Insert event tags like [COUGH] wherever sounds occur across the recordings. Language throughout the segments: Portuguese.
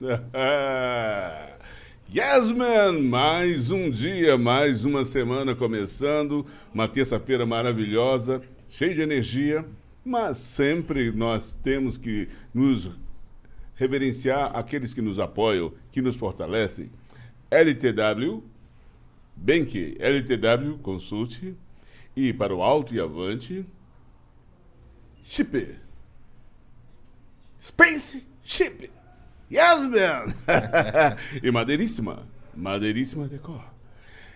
[LAUGHS] yes, man! Mais um dia, mais uma semana começando. Uma terça-feira maravilhosa, cheia de energia, mas sempre nós temos que nos reverenciar aqueles que nos apoiam, que nos fortalecem. LTW, bem que LTW Consulte e para o alto e avante, Chip. Space Chip. Yes, man! [LAUGHS] e Madeiríssima. Madeiríssima Decor.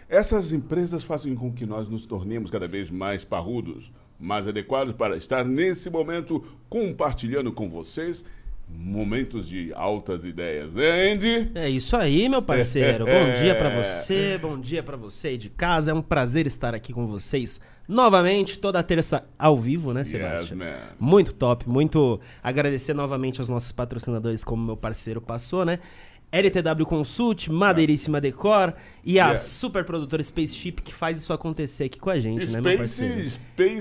Essas empresas fazem com que nós nos tornemos cada vez mais parrudos, mais adequados para estar nesse momento compartilhando com vocês momentos de altas ideias, né, Andy? É isso aí, meu parceiro. [LAUGHS] bom dia para você, bom dia para você aí de casa. É um prazer estar aqui com vocês novamente, toda terça ao vivo, né, Sebastião? Yes, muito top, muito agradecer novamente aos nossos patrocinadores, como meu parceiro passou, né? LTW Consult, Madeiríssima Decor e a Yeah. super produtora Spaceship que faz isso acontecer aqui com a gente, né, meu Space, parceiro? Space,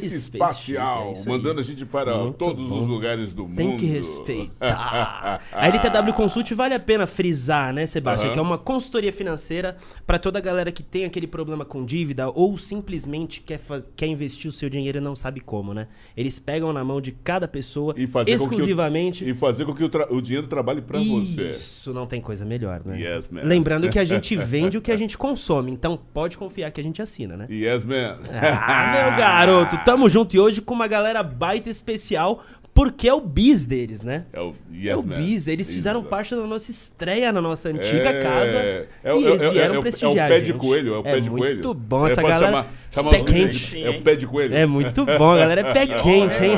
Space Espacial, é mandando a gente para Muito todos bom. os lugares do mundo. Tem que respeitar. a LTW Consult vale a pena frisar, né, Sebastião? Aham. Que é uma consultoria financeira para toda a galera que tem aquele problema com dívida ou simplesmente quer, quer investir o seu dinheiro e não sabe como, né? Eles pegam na mão de cada pessoa E fazer que o- exclusivamente. E fazer com que o, o dinheiro trabalhe para você. Isso não tem coisa melhor, né? Yes, man. Lembrando que a gente [LAUGHS] vende o que a gente consome, então pode confiar que a gente assina, né? Yes, man. Ah, meu garoto, tamo junto e hoje com uma galera baita especial, porque é o bis deles, né? É o É Yes, o man. bis, eles fizeram Isso. parte da nossa estreia na nossa antiga É, casa é e o- eles é o- vieram é o- prestigiar É o pé a de gente. coelho, é o pé de coelho. muito bom É, essa galera. Chamar, chamar pé quente. É o pé de coelho. É muito bom, a galera é pé [LAUGHS] quente, hein?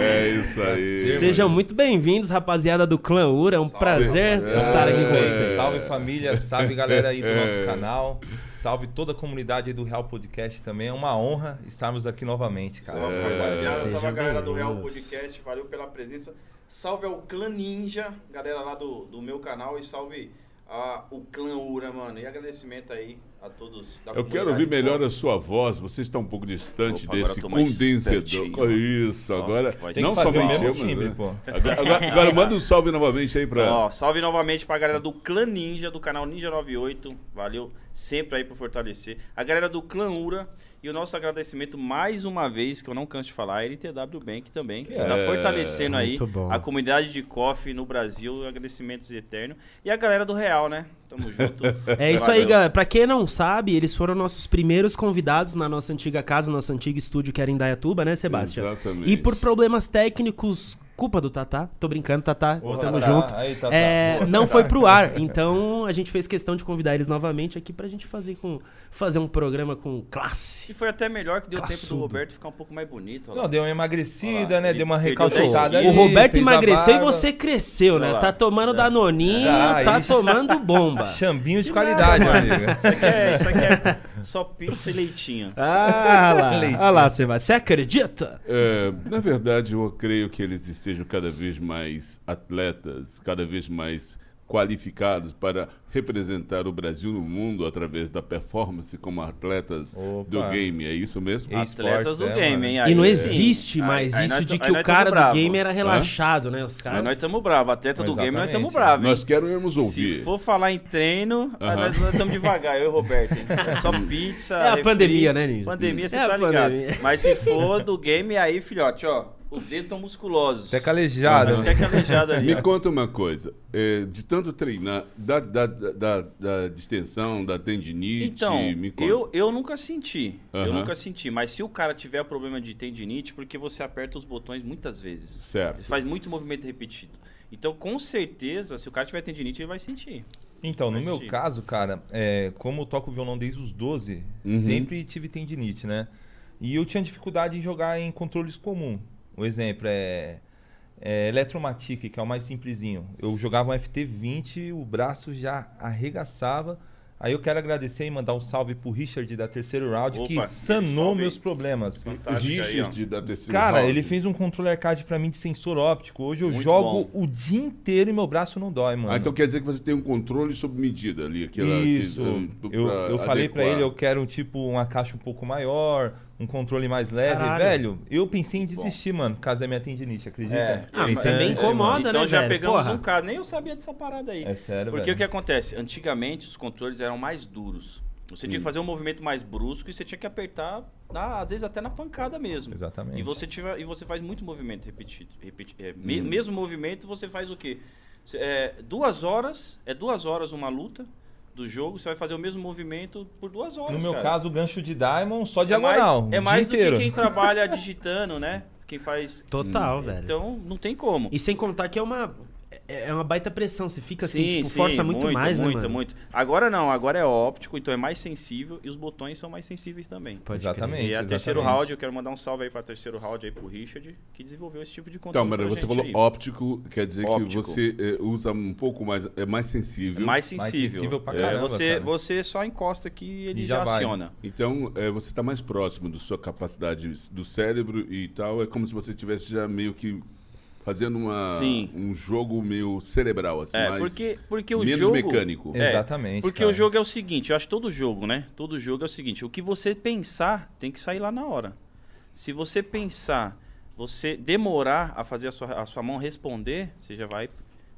É isso aí. Sejam muito bem-vindos, rapaziada do Clã Ura. É um prazer É. estar aqui com É. vocês. Salve família, salve galera aí do É. nosso canal, salve toda a comunidade aí do Real Podcast também. É uma honra estarmos aqui novamente, cara. Salve, rapaziada. Salve a galera do Real. Podcast. Valeu pela presença. Salve ao Clã Ninja, galera lá do, do meu canal. E salve a, o Clã Ura, mano. E agradecimento aí a todos da Eu quero ouvir melhor a sua voz. Você está um pouco distante Opa, desse condensador. Isso, Ó, agora. não somente mesmo eu, né? pô. Agora, agora- [LAUGHS] agora manda um salve novamente aí pra. Ó, salve novamente pra galera do Clã Ninja, do canal Ninja 98. Valeu sempre aí por fortalecer. A galera do Clã Ura. E o nosso agradecimento mais uma vez, que eu não canso de falar, a LTW Bank também, que tá É, fortalecendo aí bom. a comunidade de coffee no Brasil. Agradecimentos eternos. E a galera do Real, né? Tamo junto. [LAUGHS] É isso aí, galera. Pra quem não sabe, eles foram nossos primeiros convidados na nossa antiga casa, nosso antigo estúdio que era em Dayatuba, né, Sebastião? Exatamente. E por problemas técnicos, culpa do Tatá, tô brincando, Tatá, Ô, tamo Tatá. junto. Aí, Tatá. É, Boa, não Tatá. foi pro ar, então a gente fez questão de convidar eles novamente aqui pra gente fazer, com, fazer um programa com classe. E foi até melhor que deu tempo Classudo. do Roberto ficar um pouco mais bonito. Não, deu uma emagrecida, lá, né? ele Deu uma perdeu 10 recalchutada quilos. ali. O Roberto emagreceu e você cresceu, né? Tá tomando danoninho, Ah, tá tomando bomba. [LAUGHS] Chambinho de qualidade, meu amigo. Isso aqui é, isso aqui é só pizza e leitinho. Ah lá, [LAUGHS] Leitinho. ah lá, Sebastião. Você acredita? É, na verdade, eu creio que eles estejam cada vez mais atletas, cada vez mais qualificados para representar o Brasil no mundo através da performance como atletas Opa. do game. É isso mesmo? E- Atletas esportes, do é, game, hein? E Aí não sim. existe Aí- mais aí isso nós- de aí que o cara do bravo. game era relaxado, né? Os caras. Mas nós estamos bravos. Atleta do game, nós estamos bravos. Nós queremos ouvir. Se for falar em treino, Aham. nós estamos devagar, eu e o Roberto. hein? É [LAUGHS] só pizza. É a refri. pandemia, né, Ninja? Pandemia, você É tá ligado. pandemia. Mas se for do game, aí, filhote, ó, os dedos estão musculosos. Até calejado. Aham. Até calejado ali. Me conta uma coisa, é, de tanto treinar, da, da, da, da distensão, da tendinite, Então, me conta. eu, eu nunca senti. Eu Aham. nunca senti. Mas se o cara tiver problema de tendinite, porque você aperta os botões muitas vezes. Certo. Faz muito movimento repetido. Então, com certeza, se o cara tiver tendinite, ele vai sentir. Então, no Vai meu caso, cara, é, como eu toco violão desde os 12, Uhum. sempre tive tendinite, né? E eu tinha dificuldade em jogar em controles comum. Um exemplo é, é Electromatic, que é o mais simplesinho. Eu jogava um FT20, o braço já arregaçava. Aí eu quero agradecer e mandar um salve pro Richard da terceiro round, que Opa, sanou salve. meus problemas. O Fantástico aí. Richard da terceira Cara, round. ele fez um controle arcade pra mim de sensor óptico. Hoje eu Muito jogo bom. o dia inteiro e meu braço não dói, mano. Ah, então quer dizer que você tem um controle sob medida ali. Aquela, Isso. que- eu pra eu falei pra adequar. ele, eu quero tipo uma caixa um pouco maior, um controle mais leve, Caralho. velho, eu pensei em desistir, mano, por causa da minha tendinite, acredita? É. Ah, mas Pensei em também desistir, incomoda, mano. então né, já velho? pegamos Porra. um caso. Nem eu sabia dessa parada aí. É sério, Porque velho. o que acontece? Antigamente os controles eram mais duros. Você Hum. tinha que fazer um movimento mais brusco e você tinha que apertar, na- às vezes até na pancada mesmo. Exatamente. E você, tiver, e você faz muito movimento repetido. repeti- é, me- Hum. Mesmo movimento, você faz o quê? É, duas horas, é duas horas uma luta do jogo, você vai fazer o mesmo movimento por duas horas. No meu cara. caso, o gancho de Diamond só é diagonal. mais, é mais do inteiro. que quem trabalha [LAUGHS] digitando, né? Quem faz. Total, velho. Então, não tem como. E sem contar que é uma, é é uma baita pressão. Você fica assim, tipo, força muito, mais, muito, né, mano? muito. Agora não, agora é óptico, então é mais sensível e os botões são mais sensíveis também. Pode Exatamente. E a exatamente. terceiro round, eu quero mandar um salve aí pra terceiro round aí pro Richard, que desenvolveu esse tipo de Então, controle. mas pra você gente falou aí. óptico, quer dizer Óptico. que você eh, usa um pouco mais, é mais É sensível. mais Mais sensível. sensível pra É, caramba, você, cara. você só encosta aqui e ele E já, já aciona. Então, eh, você está mais próximo da sua capacidade do cérebro e tal. É como se você estivesse já meio que fazendo uma, Sim. um jogo meio cerebral, assim, É, mais porque, porque o menos jogo... mecânico. É, Exatamente. Porque cara. o jogo é o seguinte, eu acho todo jogo, né? Todo jogo é o seguinte, o que você pensar tem que sair lá na hora. Se você pensar, você demorar a fazer a sua, a sua mão responder, você já vai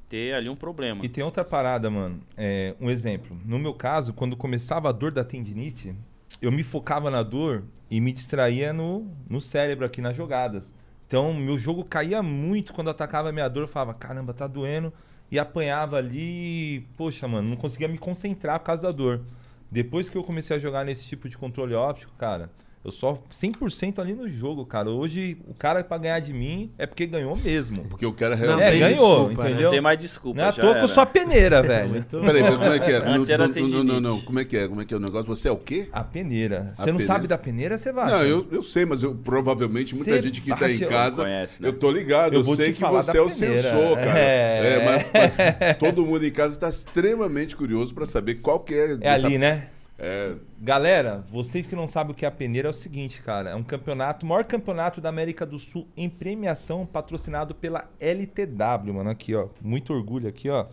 ter ali um problema. E tem outra parada, mano. É, um exemplo. No meu caso, quando começava a dor da tendinite, eu me focava na dor e me distraía no, no cérebro aqui nas jogadas. Então, meu jogo caía muito quando atacava a minha dor. Eu falava, caramba, tá doendo. E apanhava ali. e, Poxa, mano, não conseguia me concentrar por causa da dor. Depois que eu comecei a jogar nesse tipo de controle óptico, cara, eu só 100% ali no jogo, cara. Hoje, o cara pra ganhar de mim é porque ganhou mesmo. Porque o cara Não, realmente... é, tem ganhou, desculpa, né? entendeu? Não tem mais desculpa, Não é à já toa que eu sou a peneira, [LAUGHS] velho. Muito- Peraí, mas como é que é? Antes No- era no- no- não, não, não. Como é que é? Como é que é o negócio? Você é o quê? A peneira. A Você não peneira. sabe da peneira, você vai. Não, eu, eu sei, mas eu provavelmente muita Cê gente que tá em casa. Conhece, né? Eu tô ligado, eu, Eu sei que você é o peneira. sensor, cara. É. mas, mas [LAUGHS] todo mundo em casa tá extremamente curioso pra saber qual que é. É dessa- ali, né? É, Galera, vocês que não sabem o que é a peneira, é o seguinte, cara. É um campeonato, maior campeonato da América do Sul em premiação, patrocinado pela LTW, mano. Aqui, ó. Muito orgulho aqui, ó.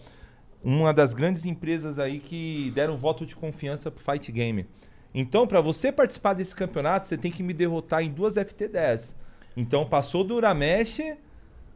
Uma das grandes empresas aí que deram voto de confiança pro Fight Game. Então, pra você participar desse campeonato, você tem que me derrotar em duas FT10. Então, passou do Uramesh,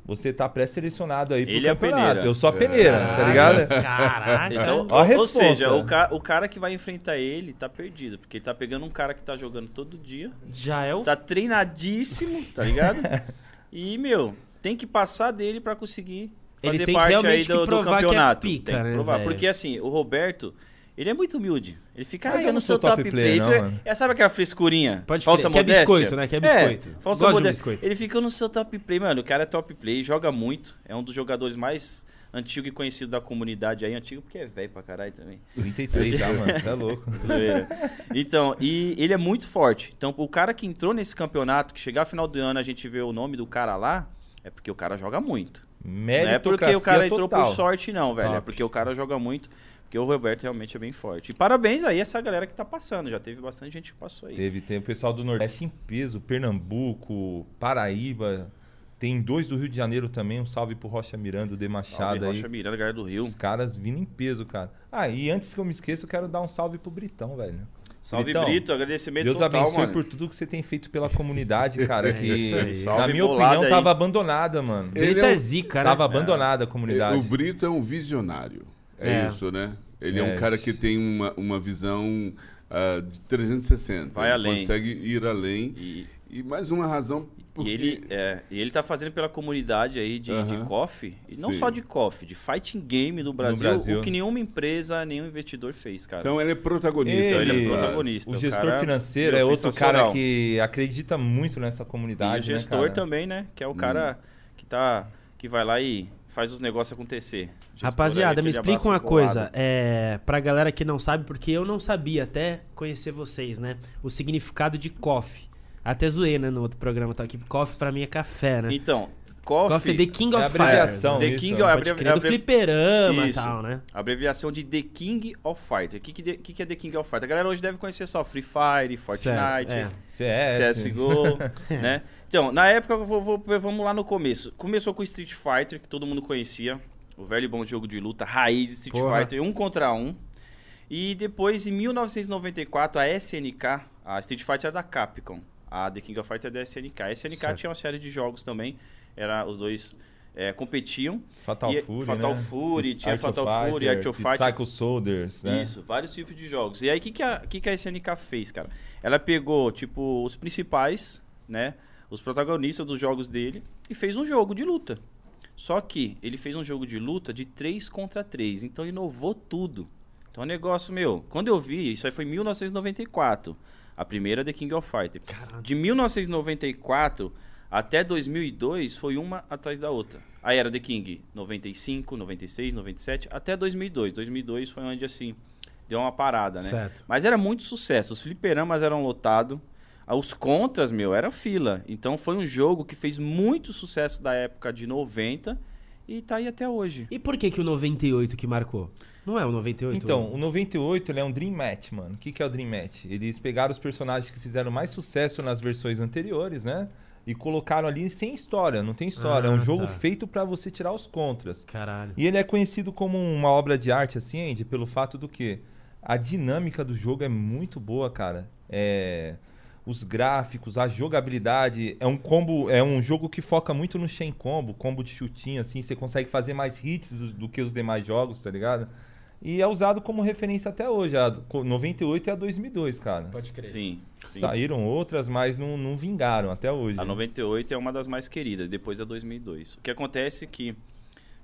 você tá pré-selecionado aí pro Ele é a campeonato. peneira. Eu sou a peneira, tá ligado? Caraca. Então, Ó a ou resposta. seja, o, ca- o cara que vai enfrentar ele tá perdido, porque ele tá pegando um cara que tá jogando todo dia, já é o... tá treinadíssimo, tá ligado? [LAUGHS] E, meu, tem que passar dele pra conseguir Ele fazer parte aí do, que do é campeonato. pica, tem que né, provar. velho? Porque assim, o Roberto, ele é muito humilde. Ele fica, Mas ah, eu eu não não sou sou top top player. player, não, é, sabe aquela frescurinha? Pode falsa crer, que é biscoito, né? Que é biscoito. falsa Gosto de modéstia. biscoito. Ele fica, eu não sou top player. Mano, o cara é top player, joga muito. É um dos jogadores mais antigo e conhecido da comunidade aí. Antigo porque é velho pra caralho também. 33 já, mano. Você é louco. [LAUGHS] Então, e ele é muito forte. Então, o cara que entrou nesse campeonato, que chegar final do ano a gente vê o nome do cara lá, é porque o cara joga muito. Não é porque o cara entrou total. por sorte, não, velho. É Top. porque o cara joga muito. Porque o Roberto realmente é bem forte. E parabéns aí a essa galera que tá passando. Já teve bastante gente que passou aí. Teve, tem o pessoal do Nordeste em peso, Pernambuco, Paraíba. Tem dois do Rio de Janeiro também. Um salve pro Rocha Miranda, o De Salve, Machado aí. Rocha Miranda, galera do Rio. Os caras vindo em peso, cara. Ah, e antes que eu me esqueça, eu quero dar um salve pro Britão, velho. Salve, Britão, Brito. Agradecimento Deus total, abençoe mano. por tudo que você tem feito pela comunidade, cara. [LAUGHS] Que, isso aí. na Salve minha opinião, aí. tava abandonada, mano. É é um- zica, né? Tava abandonada a comunidade. O Brito é um visionário. É, É. isso, né? Ele é, um É. cara que tem uma, uma visão ah, de 360. Vai ele além. consegue ir além. E, E mais uma razão porque... e ele, é, e ele tá fazendo pela comunidade aí de, de Aham. coffee. E não Sim. só de coffee, de fighting game do Brasil, Brasil. O que nenhuma empresa, nenhum investidor fez, cara. Então ele é protagonista. ele é dessa- protagonista. O o gestor financeiro é outro cara que acredita muito nessa E comunidade. o gestor né, cara? também, né? Que é o cara que tá. que vai lá e faz os negócios acontecer. Rapaziada, me explica uma coisa. É, pra galera que não sabe, porque eu não sabia até conhecer vocês, né? O significado de coffee. Até zoei, né, no outro programa, tá aqui. Coffee pra mim é café, né? Então, Coffee é The King É of Fire. abreviação, The isso. King of Pode crer, do abrevi- fliperama e tal, né? Abreviação de The King of Fighter. O que, que, de- que, que é The King of Fighter? A galera hoje deve conhecer só Free Fire, Fortnite, é. CS. CSGO, [LAUGHS] né? Então, na época, vou- vou- vamos lá no começo. Começou com Street Fighter, que todo mundo conhecia. O velho e bom jogo de luta, raiz Street Porra. Fighter, um contra um. E depois, em 1994, a SNK, a Street Fighter era da Capcom. A The King of Fighters é da SNK. A SNK Certo. tinha uma série de jogos também. Era, os dois é, competiam. Fatal E- Fury, Fatal né? Fury, tinha Art Fatal Fury, Art of Fight. Psycho Soldiers, né? Isso, vários tipos de jogos. E aí, o que, que, a, que, que a SNK fez, cara? Ela pegou, tipo, os principais, né? Os protagonistas dos jogos dele e fez um jogo de luta. Só que ele fez um jogo de luta de 3 contra 3. Então inovou tudo. Então, o negócio, meu, quando eu vi, isso aí foi em 1994. A primeira The King of Fighters. De 1994 até 2002 foi uma atrás da outra. Aí era The King 95, 96, 97, até 2002. 2002 foi onde assim deu uma parada, né? Certo. Mas era muito sucesso. Os fliperamas eram lotados. Os contras, meu, era fila. Então foi um jogo que fez muito sucesso da época de 90 e tá aí até hoje. E por que que o 98 que marcou? Não é o 98? Então, o 98 ele é um Dream Match, mano. O que, que é o Dream Match? Eles pegaram os personagens que fizeram mais sucesso nas versões anteriores, né? E colocaram ali sem história, não tem história. é Ah, um jogo tá. feito pra você tirar os contras. Caralho. E ele é conhecido como uma obra de arte, assim, Andy, pelo fato do que a dinâmica do jogo é muito boa, cara. É, os gráficos, a jogabilidade, é um combo, é um jogo que foca muito no chain combo, combo de chutinho, assim, você consegue fazer mais hits do, do que os demais jogos, tá ligado? E é usado como referência até hoje, a co- 98 e a 2002, cara. Pode crer. Sim. sim. Saíram outras, mas não, não vingaram até hoje. A 98 é uma das mais queridas, depois da 2002. O que acontece é que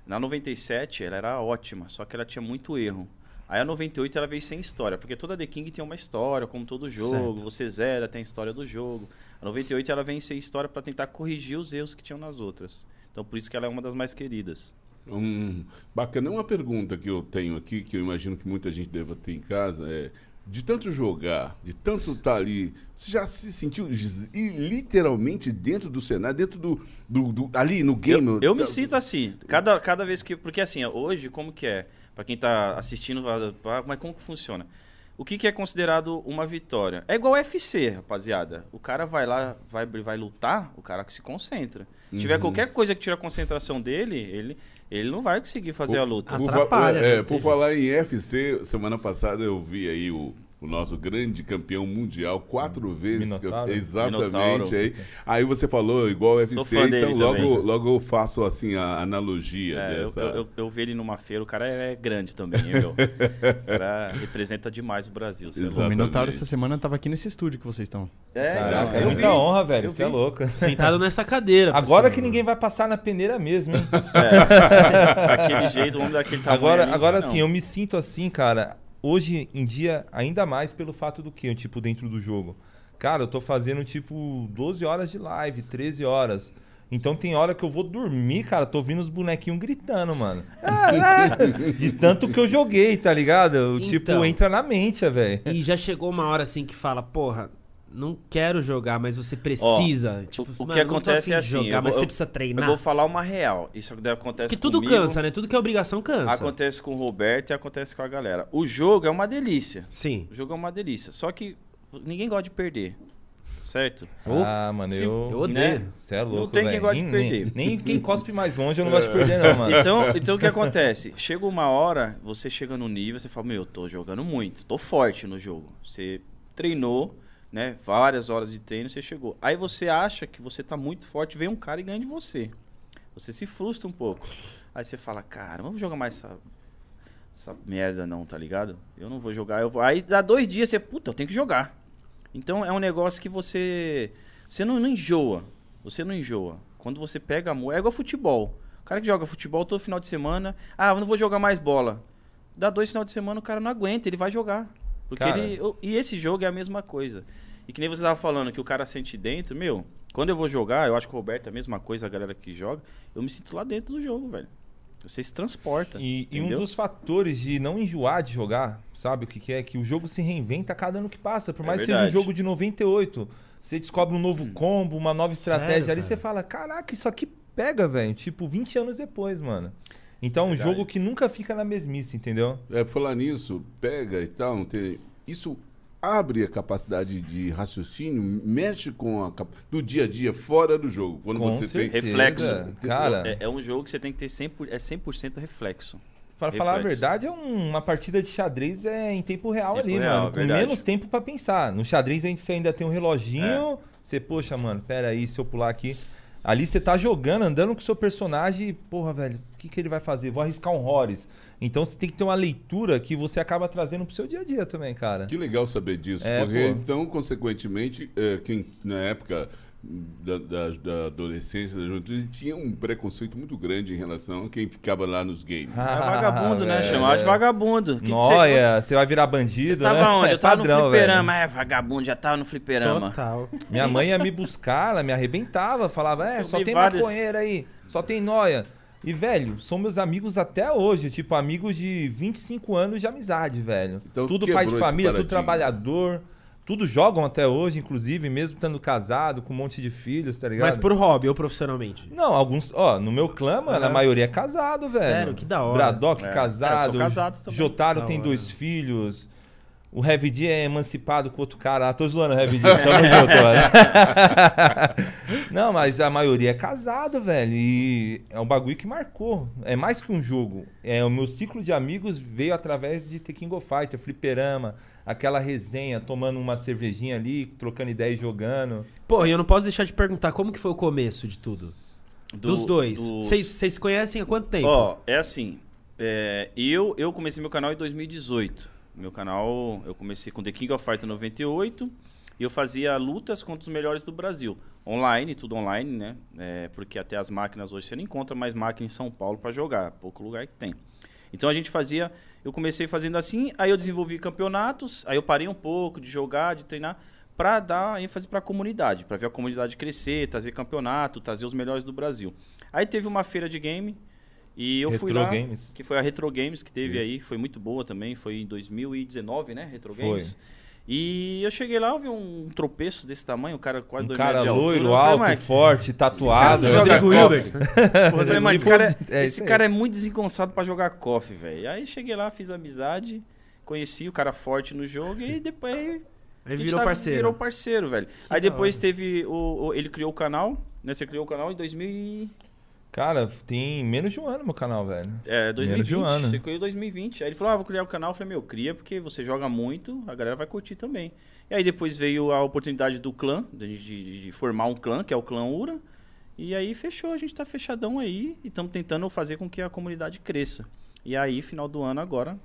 na 97 ela era ótima, só que ela tinha muito erro. Aí a 98 ela veio sem história, porque toda The King tem uma história, como todo jogo, Certo. você zera, tem a história do jogo. A 98 ela vem sem história para tentar corrigir os erros que tinham nas outras. Então por isso que ela é uma das mais queridas. Hum, bacana. Uma pergunta que eu tenho aqui, que eu imagino que muita gente deva ter em casa, é: de tanto jogar, de tanto estar ali, você já se sentiu literalmente dentro do cenário, dentro do. do- do- ali no game? Eu, eu me sinto assim, cada, cada vez que. Porque assim, hoje, como que é? Pra quem tá assistindo, mas como que funciona? O que, que é considerado uma vitória? É igual UFC, rapaziada. O cara vai lá, vai, vai lutar, o cara que se concentra. Se Uhum. tiver qualquer coisa que tire a concentração dele, ele, ele não vai conseguir fazer a luta. Por, né? é, por falar em UFC, semana passada eu vi aí o, o nosso grande campeão mundial, quatro vezes. Minotauro. Exatamente. Minotauro. Aí, aí você falou igual UFC, então logo, também. logo eu faço assim a analogia É, eu, dessa. eu, eu, eu vi ele numa feira, o cara é grande também? O cara [LAUGHS] representa demais o Brasil. é. O Minotauro essa semana tava aqui nesse estúdio que vocês estão. É, Caraca, então, é eu muita vi. honra, velho. Você é louco. Sentado nessa cadeira. Agora que ninguém vai passar na peneira mesmo, hein? [LAUGHS] Daquele jeito, o homem daquele tamanho. agora, ali, agora não. sim, eu me sinto assim, cara, hoje em dia, ainda mais pelo fato do que, tipo, dentro do jogo. Cara, eu tô fazendo, tipo, 12 horas de live, 13 horas. Então tem hora que eu vou dormir, cara, tô ouvindo os bonequinhos gritando, mano. [LAUGHS] De tanto que eu joguei, tá ligado? Tipo, Então. entra na mente, velho. E já chegou uma hora assim que fala, porra, não quero jogar, mas você precisa. tipo, o que mano, não tô acontece é de assim, jogar, eu mas você precisa Eu treinar. vou falar uma real. Isso acontece Porque tudo comigo, cansa, né? Tudo que é obrigação cansa. Acontece com o Roberto e acontece com a galera. O jogo é uma delícia. Sim. O jogo é uma delícia. Só que ninguém gosta de perder. Certo? Ah, mano, Se- eu... Eu odeio. Né? Você é louco, tem quem velho. goste de perder. Nem, nem quem cospe mais longe eu não [LAUGHS] gosto de perder, não, mano. Então, [LAUGHS] então o que acontece? Chega uma hora, você chega no nível, você fala, meu, eu tô jogando muito, tô forte no jogo. Você treinou, né? Várias horas de treino, você chegou. Aí você acha que você tá muito forte, vem um cara e ganha de você. Você se frustra um pouco. Aí você fala, cara, não vou jogar mais essa, essa merda não, tá ligado? Eu não vou jogar, eu vou. Aí dá dois dias, você, puta, eu tenho que jogar. Então é um negócio que você. Você não, não enjoa. Você não enjoa. Quando você pega amor. É igual futebol. O cara que joga futebol todo final de semana. Ah, eu não vou jogar mais bola. Dá dois final de semana, o cara não aguenta, ele vai jogar. Porque Cara. ele. E esse jogo é a mesma coisa. E que nem você tava falando que o cara sente dentro, meu. Quando eu vou jogar, eu acho que o Roberto é a mesma coisa, a galera que joga. Eu me sinto lá dentro do jogo, velho. Você se transporta. E, e um dos fatores de não enjoar de jogar, sabe o que, que é? Que o jogo se reinventa a cada ano que passa. Por É mais que seja um jogo de 98, você descobre um novo combo, uma nova Sério, estratégia ali, cara? você fala, caraca, isso aqui pega, velho. Tipo, 20 anos depois, mano. Então é um Verdade. jogo que nunca fica na mesmice, entendeu? É, falar nisso, pega e tal, não tem... isso abre a capacidade de raciocínio, mexe com a do dia a dia, fora do jogo. Quando Com você tem... certeza. Reflexo. Cara, É, é um jogo que você tem que ter 100%, por- é 100% reflexo. Pra falar a verdade, é um- uma partida de xadrez é em tempo real Tempo ali, real, mano. Com verdade. menos tempo pra pensar. No xadrez a gente você ainda tem um É. reloginho. Você, poxa, mano, pera aí, se eu pular aqui. Ali você tá jogando, andando com o seu personagem, e, porra, velho, o que, que ele vai fazer? Vou arriscar um Horus. Então você tem que ter uma leitura que você acaba trazendo pro seu dia a dia também, cara. Que legal saber disso, É, porque pô. então, consequentemente, é, quem na época da, da- da adolescência, da juventude, tinha um preconceito muito grande em relação a quem ficava lá nos games. É vagabundo, né? velho, Chamava de é. vagabundo. Que que Noia, você vai virar Você bandido, tava né? onde? É Eu tava padrão, no velho. fliperama. É, vagabundo, já tava no fliperama. Total. Minha mãe ia me buscar, ela me arrebentava, falava, é, Eu só tem vários- maconheiro aí, só tem noia. E, velho, são meus amigos até hoje, tipo, amigos de 25 anos de amizade, velho. Então, tudo pai de família, tudo trabalhador, tudo jogam até hoje, inclusive, mesmo estando casado, com um monte de filhos, tá ligado? Mas por hobby ou profissionalmente? Não, alguns, ó, no meu clã, mano, a Aham. maioria é casado, velho. Sério? Que da hora. Braddock É. É, eu casado, sou casado também. Jotaro Da tem hora. dois filhos. O Heavy D é emancipado com outro cara. Ah, tô zoando o Heavy D. Tamo junto, mano. [LAUGHS] Não, mas a maioria é casado, velho. E é um bagulho que marcou. É mais que um jogo. É, o meu ciclo de amigos veio através de The King of Fighter, fliperama, aquela resenha, tomando uma cervejinha ali, trocando ideia e jogando. Pô, e eu não posso deixar de perguntar como que foi o começo de tudo. Do- Dos dois. dos- Vocês vocês se conhecem há quanto tempo? Ó, é assim. é, eu, eu comecei meu canal em 2018. Meu canal, eu comecei com The King of Fighters 98 e eu fazia lutas contra os melhores do Brasil. Online, tudo online, né? É, porque até as máquinas hoje você não encontra mais máquina em São Paulo para jogar. Pouco lugar que tem. Então a gente fazia. Eu comecei fazendo assim, aí eu desenvolvi campeonatos, aí eu parei um pouco de jogar, de treinar, para dar ênfase para a comunidade, para ver a comunidade crescer, trazer campeonato, trazer os melhores do Brasil. Aí teve uma feira de game e eu fui Retro lá, Games. que foi a Retro Games que teve Isso. aí, foi muito boa também, foi em 2019, né, Retro Foi. Games. E eu cheguei lá, eu vi um tropeço desse tamanho, um cara quase Um dois cara metros de altura. loiro, Eu falei, alto, "Mas forte, tatuado. esse cara joga Rodrigo golfe." Hilbert. [LAUGHS] eu falei, mas [LAUGHS] esse cara, é esse isso aí. cara é muito desengonçado pra jogar KOF, velho. Aí cheguei lá, fiz amizade, conheci o cara forte no jogo e depois. [LAUGHS] Aí gente virou tá- parceiro. Virou parceiro, velho. Aí da depois hora. teve o, o- Ele criou o canal, né? Você criou o canal em 2000 e- Cara, tem menos de um ano meu canal, velho. é, 2020. de um ano. Você criou em 2020. Aí ele falou: Ah, vou criar o canal. Eu falei: Meu, cria porque você joga muito, a galera vai curtir também. E aí depois veio a oportunidade do clã, de, de- de formar um clã, que é o clã Ura. E aí fechou, a gente tá fechadão aí e estamos tentando fazer com que a comunidade cresça. E aí, final do ano agora,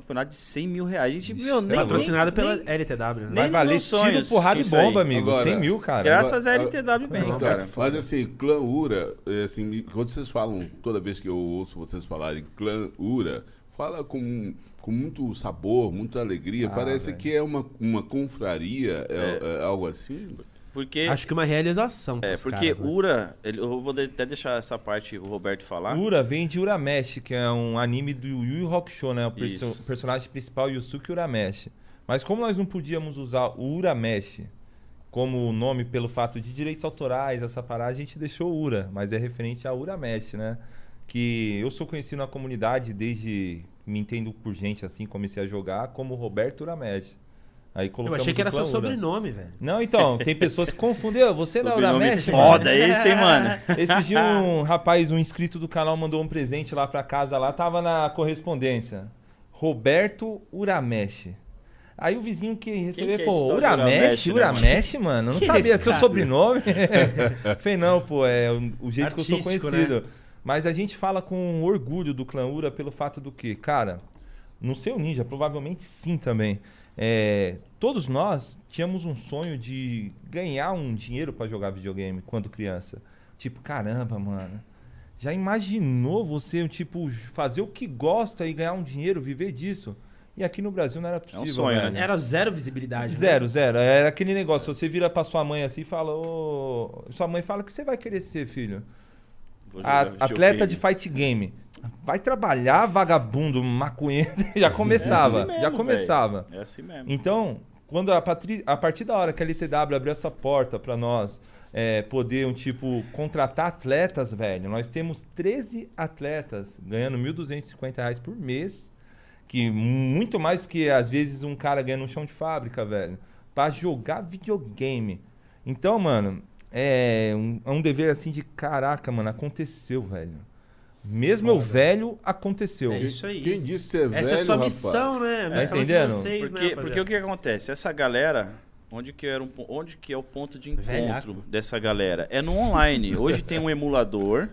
campeonato de 100 mil reais. A gente, Ixi, meu, nem, é Patrocinado nem- pela nem- LTW, né? Nem Vai valer tiro, sonhos porrada e isso aí. bomba, amigo. Agora, 100 mil, cara. Graças à Agora- LTW Bank, Então, cara. mas assim, clã Ura, é, assim, quando vocês falam, toda vez que eu ouço vocês falarem clã Ura, fala com, com muito sabor, muita alegria. Ah, Parece velho. que é uma, uma confraria, é, é algo assim. Porque, Acho que uma realização é, porque caras, né? Ura, ele- eu vou até deixar essa parte o Roberto falar. Ura vem de Uramesh, que é um anime do Yu Yu Hakusho, né? O perso- personagem principal, Yusuke Uramesh. Mas como nós não podíamos usar o Uramesh como nome pelo fato de direitos autorais, essa parada, a gente deixou Ura, mas é referente a Uramesh, né? Que eu sou conhecido na comunidade desde me entendo por gente assim, comecei a jogar como Roberto Uramesh. Aí Eu colocamos achei que o era seu Ura. sobrenome, velho. Não, então, tem pessoas que confundem. "Ô, Você não é Sobrenome Uramesh? foda esse, hein, mano? [LAUGHS] Esse dia um rapaz, um inscrito do canal, mandou um presente lá pra casa, lá tava na correspondência. Roberto Uramesh. Aí o vizinho que recebeu que é falou, de Uramesh? Uramesh, né, Uramesh, mano? Eu não Que sabia seu cara? sobrenome. [LAUGHS] Falei, não, pô, é o, o jeito que eu sou Artístico, conhecido. Mas a gente fala com orgulho do clã Ura pelo fato do que, cara, no seu ninja, provavelmente sim também. É, todos nós tínhamos um sonho de ganhar um dinheiro pra jogar videogame quando criança. Tipo, caramba, mano. Já imaginou você, tipo, fazer o que gosta e ganhar um dinheiro, viver disso? E aqui no Brasil não era possível, sonho, velho. né? Era zero visibilidade. né? Zero, zero. Era aquele negócio, você vira pra sua mãe assim e fala, ô... Sua mãe fala, o que você vai querer ser, filho? A- atleta de fight game. Vai trabalhar, vagabundo, maconheiro. [LAUGHS] Já começava, É assim mesmo, já começava. É assim mesmo. Então, quando a, patri- a partir da hora que a LTW abriu essa porta pra nós é, poder, um tipo, contratar atletas, velho, nós temos 13 atletas ganhando 1.250 reais por mês, que muito mais que às vezes um cara ganha no chão de fábrica, velho, pra jogar videogame. Então, mano, é um, é um dever assim de caraca, mano, aconteceu, velho. Mesmo eu velho, aconteceu. É isso aí. Quem disse ser velho, Essa é a sua rapaz? missão, né? A missão entendendo? de vocês, né, Porque, rapaziada? porque o que acontece? Essa galera, onde que, era um, onde que é o ponto de encontro Velhaco. dessa galera? É no online. Hoje tem um emulador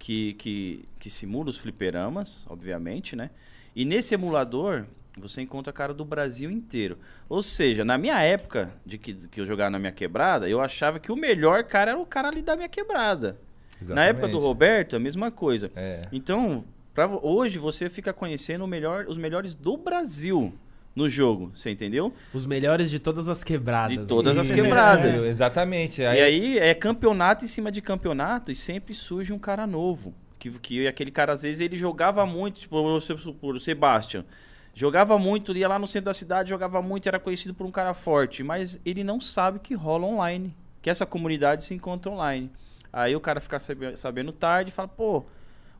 que, que, que simula os fliperamas, obviamente, né? E nesse emulador você encontra a cara do Brasil inteiro. Ou seja, na minha época de que, que eu jogava na minha quebrada, eu achava que o melhor cara era o cara ali da minha quebrada. Na época do Exatamente. Roberto, a mesma coisa. É. Então, pra, hoje você fica conhecendo o melhor, os melhores do Brasil no jogo, você entendeu? Os melhores de todas as quebradas. De todas as Isso. quebradas. Isso, Exatamente. E aí é campeonato em cima de campeonato e sempre surge um cara novo. Que, que aquele cara, às vezes, ele jogava muito, tipo, o Sebastian. Jogava muito, ia lá no centro da cidade, jogava muito, era conhecido por um cara forte, mas ele não sabe que rola online, que essa comunidade se encontra online. Aí o cara fica sabe- sabendo tarde e fala, pô,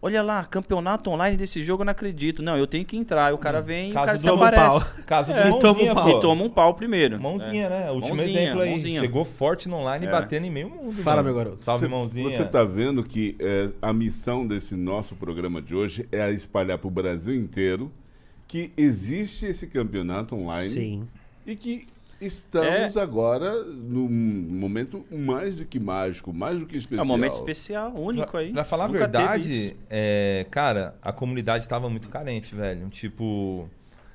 olha lá, campeonato online desse jogo, eu não acredito. Não, eu tenho que entrar. Aí o cara vem e o cara do se um aparece. pau. [LAUGHS] Caso do É, toma um Mãozinha, pau. E toma um pau primeiro. Mãozinha, né? O último Mãozinha, exemplo aí. mãozinha. Chegou forte no online, É. batendo em meio mundo. Fala, mano. meu garoto. Salve, Você- mãozinha. Você tá vendo que é, a missão desse nosso programa de hoje é espalhar para o Brasil inteiro que existe esse campeonato online Sim. e que estamos agora num momento mais do que mágico, mais do que É especial. um momento especial, único Pra, aí. pra falar a Nunca teve verdade, é, cara, a comunidade tava muito carente, velho. Tipo,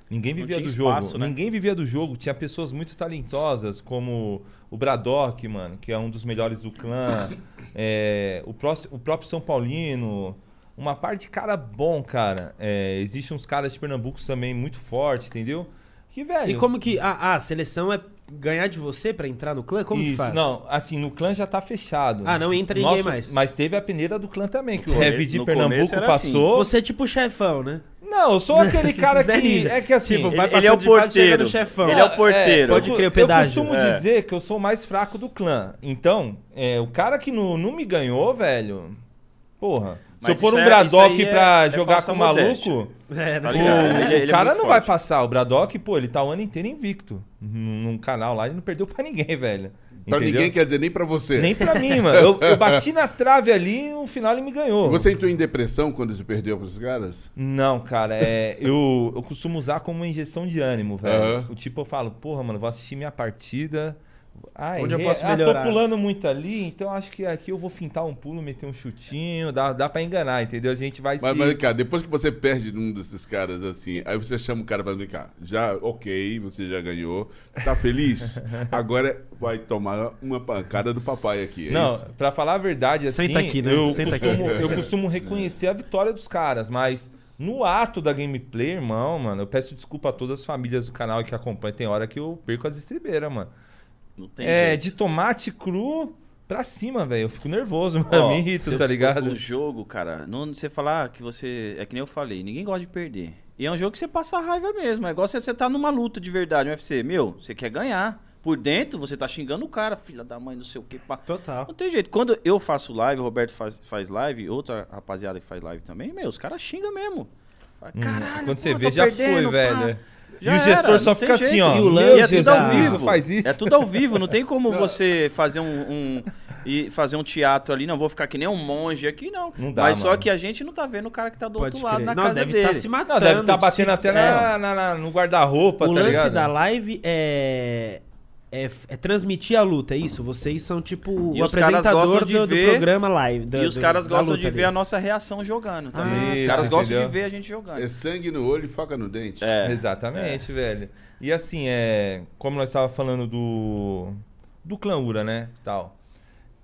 ninguém Não vivia tinha do espaço, jogo. né? Ninguém vivia do jogo. Tinha pessoas muito talentosas, como o Braddock, mano, que é um dos melhores do clã. é, o, próximo, o próprio São Paulino. Uma parte de cara bom, cara. É, Existem uns caras de Pernambuco também muito forte, entendeu? Que, velho. E como que. Ah, a seleção é ganhar de você pra entrar no clã? Como que Isso, faz? não, assim, no clã já tá fechado. Ah, não entra ninguém mais. Mas teve a peneira do clã também, que o Heavy de Pernambuco era passou. Você é tipo o chefão, né? Não, eu sou aquele [LAUGHS] cara Né, que. É que assim. Tipo, ele- vai ele é o porteiro. chefão. Ele é o porteiro. Pode eu, crer, o eu pedágio. costumo É. dizer que eu sou o mais fraco do clã. Então, é, o cara que não, não me ganhou, velho. Porra. Se eu pôr isso um é- Braddock é- pra é jogar falsa com o maluco. É, Tá o, ligado? Ele- ele é o cara não vai forte. passar. O Braddock, pô, ele tá o ano inteiro invicto. Num, canal lá, ele não perdeu pra ninguém, velho. Pra Entendeu? ninguém quer dizer nem pra você. Nem pra mim, [LAUGHS] mano. Eu, eu bati na trave ali e no final ele me ganhou. Você entrou em depressão quando você perdeu pros caras? Não, cara, é, eu, eu costumo usar como uma injeção de ânimo, velho. Aham. O tipo, eu falo, porra, mano, vou assistir minha partida. Ah, Onde eu posso ah, melhorar? tô pulando muito ali, então acho que aqui eu vou fintar um pulo, meter um chutinho, dá, dá pra enganar, entendeu? A gente vai Mas, se... mas, cara, depois que você perde num desses caras assim, aí você chama o cara e fala, vem cá, já, ok, você já ganhou, tá feliz? [LAUGHS] Agora vai tomar uma pancada do papai aqui, é Não, isso? pra falar a verdade, assim, Senta aqui, né? eu, Senta costumo, aqui. eu costumo [LAUGHS] reconhecer a vitória dos caras, mas no ato da gameplay, irmão, mano, eu peço desculpa a todas as famílias do canal que acompanham, tem hora que eu perco as estribeiras, mano. Não tem É, jeito. de tomate cru pra cima, velho. Eu fico nervoso, [LAUGHS] mano. Ó, me irrito, eu- tá ligado? O, jogo, cara, não você falar que você. É que nem eu falei, ninguém gosta de perder. E é um jogo que você passa raiva mesmo. É igual você, você tá numa luta de verdade, um UFC. Meu, você quer ganhar. Por dentro, você tá xingando o cara, filha da mãe, não sei o que. Pá. Total. Não tem jeito. Quando eu faço live, o Roberto faz, faz live, outra rapaziada que faz live também, meu, os caras xingam mesmo. Fala, Hum, Caralho, Quando pô, você vê, já perdendo, foi, pá." velho. Já e o gestor era, só fica assim, jeito. ó. E o lance E é tudo ao vivo. não faz isso. É tudo ao vivo, não tem como [LAUGHS] você fazer um, um- e fazer um teatro ali, não vou ficar que nem um monge aqui, não. Não dá, Mas só mano. que a gente não tá vendo o cara que tá do Pode outro lado crer. na Não, casa deve dele. estar se matando. Não, deve estar batendo se- até na, na- na- no guarda-roupa, O tá lance ligado? da live é, é, é transmitir a luta, é isso? Vocês são tipo E o apresentador do, do ver- programa live. da- E os do- caras gostam de ver ali. a nossa reação jogando também. Ah, os isso, caras gostam entendeu? de ver a gente jogando. É sangue no olho e faca no dente. É. Exatamente, velho. E assim, é, como nós estávamos falando do do clã Ura, né, tal.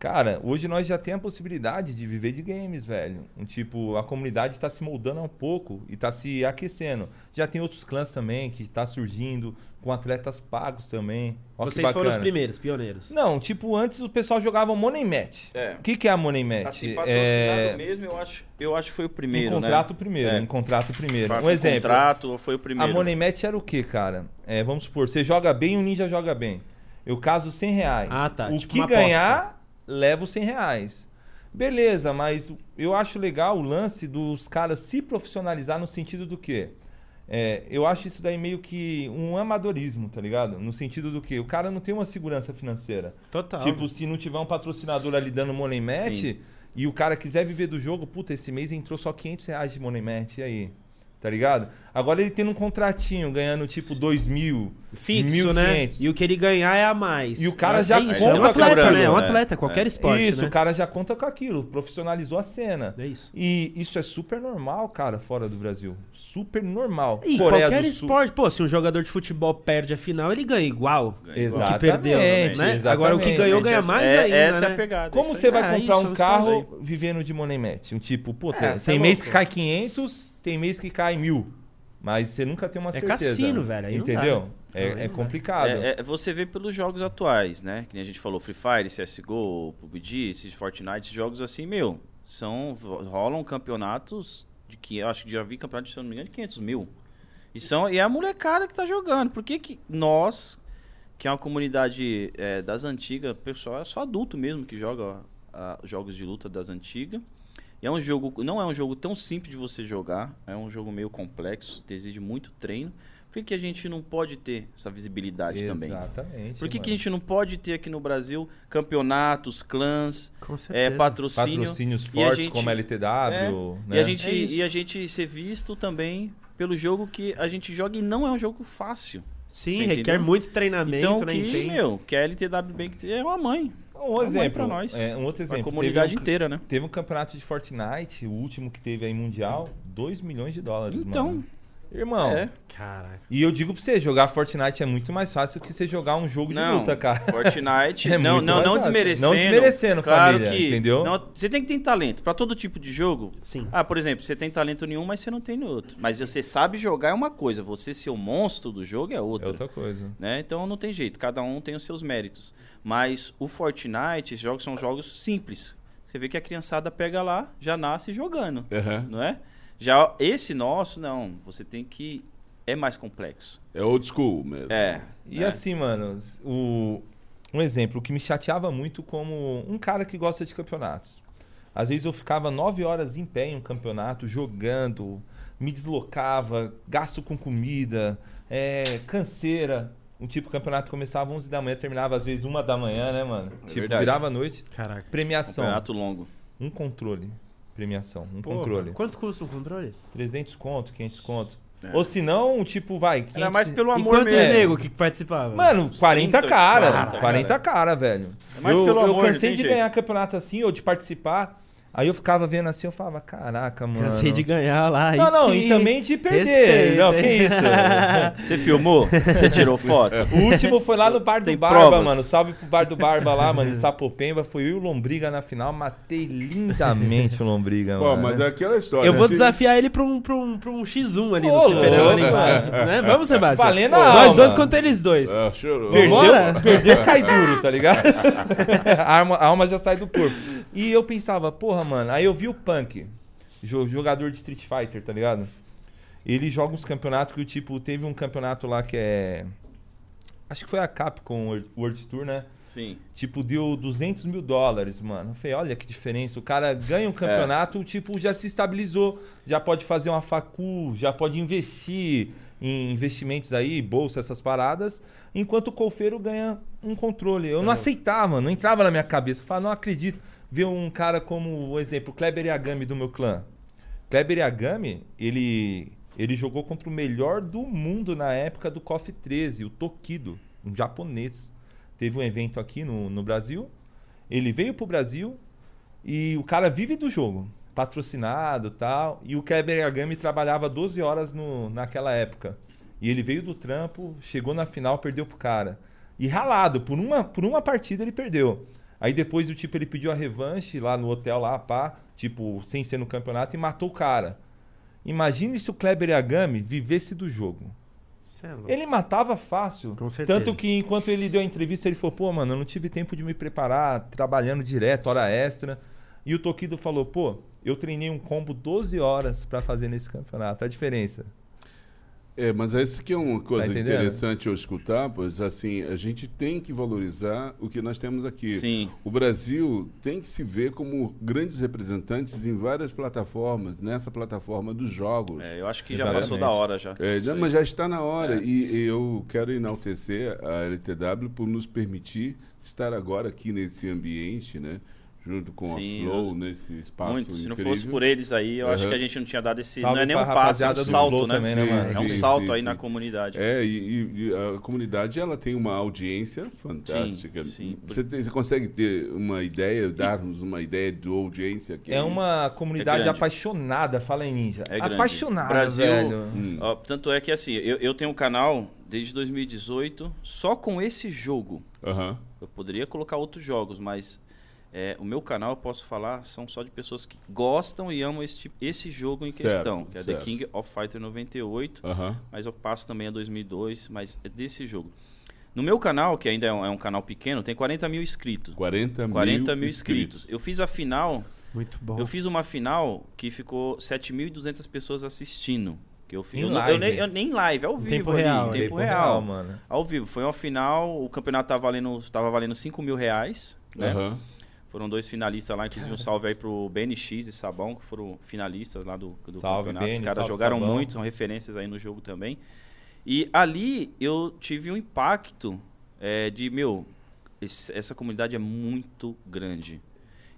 Cara, hoje nós já temos a possibilidade de viver de games, velho. Um tipo, a comunidade está se moldando um pouco e está se aquecendo. Já tem outros clãs também que está surgindo com atletas pagos também. Ó, Vocês foram os primeiros, pioneiros. Não, tipo, antes o pessoal jogava Money Match. É. O que, que é a Money Match? Assim, patrocinado é... mesmo, eu acho, eu acho que foi o primeiro, em né? contrato primeiro, É. em contrato primeiro. Um exemplo. contrato foi o A primeiro. Money Match era o que, cara? É, vamos supor, você joga bem e o ninja joga bem. Eu caso 100 reais. Ah, tá, O tipo que ganhar, leva os 100 reais. Beleza, mas eu acho legal o lance dos caras se profissionalizar no sentido do quê? É, eu acho isso daí meio que um amadorismo, tá ligado? No sentido do que o cara não tem uma segurança financeira. Total. Tipo, se não tiver um patrocinador ali dando money match, Sim. e o cara quiser viver do jogo, puta, esse mês entrou só 500 reais de money match, e aí? Tá ligado? Agora ele tem um contratinho, ganhando tipo 2 mil, Fixo, né? 1.500. E o que ele ganhar é a mais. E o cara É já isso, conta é um com atleta, cobrança, né? É um né? atleta, qualquer esporte, Isso, né? o cara já conta com aquilo, profissionalizou a cena. É isso. E isso é super normal, cara, fora do Brasil. Super normal. E Coreia qualquer esporte, pô, se um jogador de futebol perde a final, ele ganha igual. Exatamente, que perdeu, né? exatamente. Agora o que ganhou ganha Gente, mais é- ainda, Essa é né? a pegada. Como você vai É, comprar isso, um carro vivendo de money match? Um tipo, pô, tem, É, é mês que cai 500, tem mês que cai mil. Mas você nunca tem uma É certeza. cassino, velho, aí não dá, Entendeu? né? É, é complicado. É, é, você vê pelos jogos atuais, né? Que nem a gente falou, Free Fire, CSGO, PUBG, esses Fortnite, esses jogos assim, meu, são, rolam campeonatos de que eu acho que já vi campeonato, se eu não me engano, de 500 mil. E, são, e é a molecada que tá jogando. Por que, que nós, que é uma comunidade é, das antigas, pessoal, é só adulto mesmo que joga ah, jogos de luta das antigas. E é um jogo, não é um jogo tão simples de você jogar, é um jogo meio complexo, exige muito treino. Por que, que a gente não pode ter essa visibilidade também? Exatamente. Por que, que a gente não pode ter aqui no Brasil campeonatos, clãs, é, patrocínio? Patrocínios fortes gente- como a LTW, É, né? E, a gente, É e a gente ser visto também pelo jogo que a gente joga e não é um jogo fácil. Sim, requer entendeu? muito treinamento, Então, né? que, empenho. meu, que a LTW Bank é uma mãe. Um exemplo. pra nós. é, um outro exemplo. comunidade teve um, inteira, né? Teve um campeonato de Fortnite, o último que teve aí mundial, 2 milhões de dólares, Então, mano. Irmão, é. Caraca. e eu digo pra você, jogar Fortnite é muito mais fácil do que você jogar um jogo de Não, luta, cara. Fortnite, [LAUGHS] É não, muito não, mais não fácil. desmerecendo. Não desmerecendo, claro família, que entendeu? não- você tem que ter talento para todo tipo de jogo. Sim. Ah, por exemplo, você tem talento nenhum, mas você não tem no outro. Mas você sabe jogar é uma coisa, você ser o monstro do jogo é É outra. outra coisa. né? Então não tem jeito, cada um tem os seus méritos. Mas o Fortnite, esses jogos são jogos simples. Você vê que a criançada pega lá, já nasce jogando, Aham. não é? Já esse nosso, não, você tem que é mais complexo. É old school mesmo. É. E né? assim, mano, o, um exemplo, o que me chateava muito como um cara que gosta de campeonatos. Às vezes eu ficava nove horas em pé em um campeonato, jogando, me deslocava, gasto com comida, é, canseira. Um tipo, o campeonato começava às 11 da manhã, terminava às vezes uma da manhã, né, mano? tipo, verdade. virava a noite. Caraca. Premiação. Campeonato longo. Um controle. Premiação. Um Porra, controle. Quanto custa um controle? 300 conto, 500 conto. É. Ou se não, tipo, vai. 500... Era mais pelo e amor quantos mesmo. nego que participava? Mano, 40 30, cara. 40, 40 cara, velho. É mais eu, pelo eu amor, cansei de jeito. ganhar campeonato assim, ou de participar. Aí eu ficava vendo assim, eu falava, caraca, mano. Cansei de ganhar lá. Não, não, sim. e também de perder. Respeita, Não, que isso? [LAUGHS] Você filmou? Você tirou foto? o último foi lá no Bar do Tem Barba, provas? mano. Salve pro Bar do Barba lá, mano, em [LAUGHS] Sapopemba. Foi eu e o Lombriga na final. Matei lindamente o Lombriga, Pô, mano. mas é aquela história. Eu vou se- desafiar ele pra um, pra um, pra um X1 ali Ô, no né? Vamos, Sebastião? Valendo a Nós alma. dois contra eles dois. Ah, chorou. Perdeu, perdeu, cai duro, tá ligado? [LAUGHS] a, alma, a alma já sai do corpo. E eu pensava, porra, mano. Aí eu vi o Punk, jo- jogador de Street Fighter, tá ligado? Ele joga uns campeonatos que, o tipo, teve um campeonato lá que é. Acho que foi a Capcom World- Tour, né? Sim. Tipo, deu 200 mil dólares, mano. Eu falei, olha que diferença. O cara ganha um campeonato, tipo, já se estabilizou. Já pode fazer uma facu, já pode investir em investimentos aí, bolsa, essas paradas. Enquanto o colfeiro ganha um controle. Eu não aceitava, não entrava na minha cabeça. Eu falava, não acredito. Ver um cara como, o exemplo, Kleber Yagami do meu clã. Kleber Yagami, ele, ele jogou contra o melhor do mundo na época do KOF 13, o Tokido, um japonês. Teve um evento aqui no, no Brasil. Ele veio pro Brasil e o cara vive do jogo, patrocinado tal. E o Kleber Yagami trabalhava 12 horas no, naquela época. E ele veio do trampo, chegou na final, perdeu pro cara. E ralado, por uma, por uma partida ele perdeu. Aí depois o tipo ele pediu a revanche lá no hotel lá, pá, tipo, sem ser no campeonato e matou o cara. Imagine se o Kleber Yagami vivesse do jogo. É. Ele matava fácil. Com certeza. Tanto que enquanto ele deu a entrevista, ele falou, pô, mano, eu não tive tempo de me preparar, trabalhando direto, hora extra. E o Tokido falou, pô, eu treinei um combo 12 horas pra fazer nesse campeonato. A diferença. É, mas essa que é uma coisa Tá interessante eu escutar, pois assim, a gente tem que valorizar o que nós temos aqui. Sim. O Brasil tem que se ver como grandes representantes em várias plataformas, nessa plataforma dos jogos. É, eu acho que já Exatamente. passou da hora já. É, Isso já- mas já está na hora É. e, e eu quero enaltecer a LTW por nos permitir estar agora aqui nesse ambiente, né? Junto com Sim, a Flow eu- nesse espaço Muito. Se não incrível. fosse por eles aí, eu acho Aham. que a gente não tinha dado esse. Salve não é nem um passo, é um salto, né? também, né, mano? É um Sim, salto sim, aí na comunidade. É, e, e- a comunidade ela tem uma audiência fantástica. sim. Você, tem- você consegue ter uma ideia, dar-nos uma ideia de audiência que É uma comunidade É apaixonada, fala em ninja. É grande. apaixonada, Brasil- velho. Hum. Ó, tanto é que assim, eu, eu tenho um canal desde 2018, só com esse jogo. Aham. Eu poderia colocar outros jogos, mas é, o meu canal, eu posso falar, são só de pessoas que gostam e amam esse, tipo- esse jogo em Certo, questão, que é certo. The King of Fighter 98. Aham. mas eu passo também a 2002, mas é desse jogo. No meu canal, que ainda é um, é um canal pequeno, tem 40 mil inscritos. 40 mil, 40 mil inscritos. Eu fiz a final, Muito bom. eu fiz uma final que ficou 7.200 pessoas assistindo. Que eu, fiz, Em eu, eu nem, eu nem live, ao Em vivo tempo ali, real, em é. tempo, real. mano. Ao vivo. Foi uma final, o campeonato tava valendo, tava valendo 5 mil reais, né? Aham. Foram dois finalistas lá, inclusive um salve aí pro BNX e Sabão, que foram finalistas lá do, do Salve, campeonato. Os caras salve, jogaram Sabão. muito, são referências aí no jogo também. E ali eu tive um impacto é, de, meu, esse- essa comunidade é muito grande.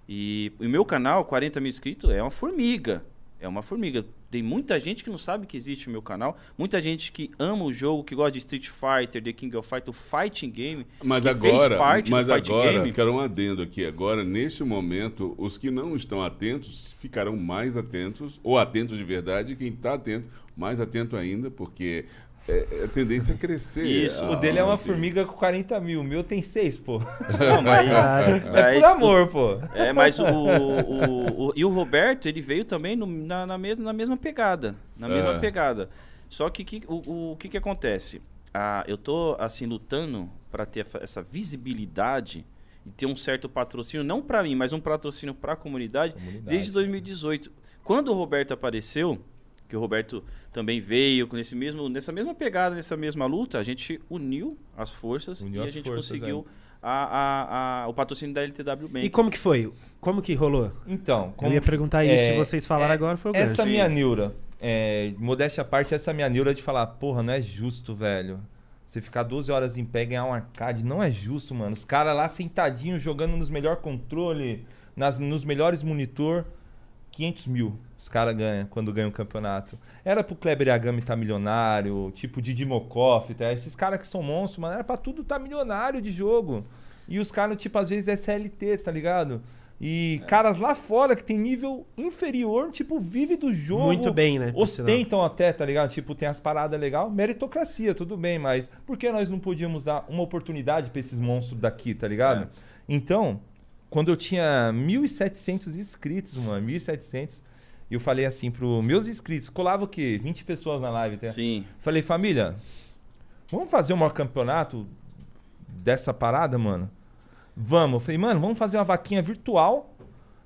E o meu canal, 40 mil inscritos, é uma formiga. É uma formiga. Tem muita gente que não sabe que existe o meu canal. Muita gente que ama o jogo, que gosta de Street Fighter, The King of Fighter, o fighting game. Mas agora, parte mas agora, game. quero um adendo aqui. Agora, neste momento, os que não estão atentos ficarão mais atentos, ou atentos de verdade, quem está atento, mais atento ainda, porque é, a tendência é crescer. Isso, a- O dele é uma formiga com 40 mil. O meu tem 6, pô. [LAUGHS] Não, mas, É mas por amor, pô. É, mas o, o, o- E o Roberto, ele veio também no- na, na mesma, na mesma pegada. Na mesma É. pegada. Só que que- o, o que, que acontece? Ah, eu tô, assim, lutando para ter essa- visibilidade e ter um certo patrocínio, não para mim, mas um patrocínio para a comunidade, Comunidade. desde 2018. Quando o Roberto apareceu, que o Roberto também veio com esse mesmo, nessa mesma pegada, nessa mesma luta, a gente uniu as forças Uniu e a as gente forças, conseguiu a- a- a- o patrocínio da LTW Bank. E como que foi? Como que rolou? Então, como Eu ia perguntar isso, é, se vocês falaram é, agora foi o Essa gancho. minha neura, é, modéstia à parte, essa minha neura de falar, porra, não é justo, velho. Você ficar 12 horas em pé e ganhar um arcade, não é justo, mano. Os caras lá sentadinhos, jogando nos melhores controle, nas, nos melhores monitor, 500 mil os caras ganham quando ganham o campeonato. Era pro Kleber Yagami tá milionário, tipo Didi Mokoff, tá? esses caras que são monstros, mano, era pra tudo tá milionário de jogo. E os caras, tipo, às vezes é SLT, tá ligado? E caras lá fora que tem nível inferior, tipo, vive do jogo. Muito bem, né. Ostentam até, tá ligado? Tipo, tem as paradas legais. Meritocracia, tudo bem, mas por que nós não podíamos dar uma oportunidade pra esses monstros daqui, tá ligado? É. Então, quando eu tinha 1.700 inscritos, mano, 1.700, eu falei assim pros meus inscritos, colava o quê? 20 pessoas na live, tá? Sim. Falei, família, vamos fazer um maior campeonato dessa parada, mano? Vamos. Eu falei, mano, vamos fazer uma vaquinha virtual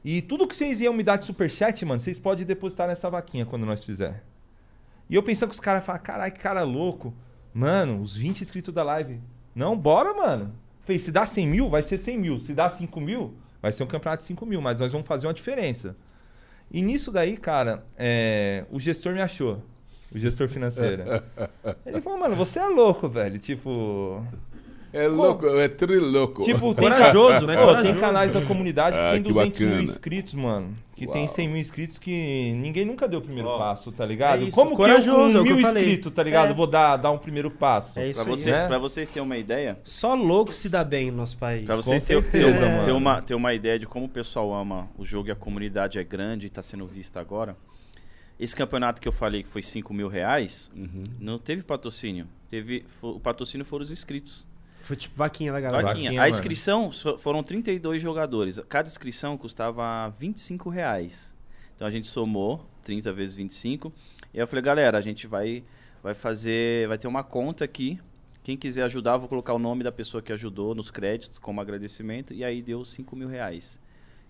e tudo que vocês iam me dar de superchat, mano, vocês podem depositar nessa vaquinha quando nós fizer. E eu pensando que os caras falam, caralho, que cara louco. Mano, os 20 inscritos da live. Não, bora, mano. Falei, se dá 100 mil, vai ser 100 mil. Se dá 5 mil, vai ser um campeonato de 5 mil. Mas nós vamos fazer uma diferença. E nisso daí, cara, é, o gestor me achou. O gestor financeiro. [LAUGHS] Ele falou, mano, você é louco, velho. Tipo. É louco, é trilouco. Tipo, [LAUGHS] tem, Corajoso, né? Pô, tem canais da comunidade que Ah, tem que 200 mil bacana. inscritos, mano. Que tem Uau. 100 mil inscritos que ninguém nunca deu o primeiro passo, tá ligado? é Como corajoso, que é eu com que eu mil falei. inscritos, tá ligado? É. Vou dar, dar um primeiro passo. É isso Pra, aí. você, né? pra vocês terem uma ideia, Só louco se dá bem no nosso país. Pra vocês terem certeza, ter, mano. ter uma, ter uma ideia de como o pessoal ama o jogo e a comunidade é grande e está sendo vista agora. Esse campeonato que eu falei que foi 5 mil reais, Uhum. não teve patrocínio. Teve, o patrocínio foram os inscritos. Foi tipo vaquinha da galera. Vaquinha. Vaquinha, a inscrição foram 32 jogadores. Cada inscrição custava 25 reais. Então a gente somou 30 vezes 25. E aí eu falei, galera, a gente vai, vai fazer. Vai ter uma conta aqui. Quem quiser ajudar, eu vou colocar o nome da pessoa que ajudou nos créditos como agradecimento. E aí deu 5 mil reais.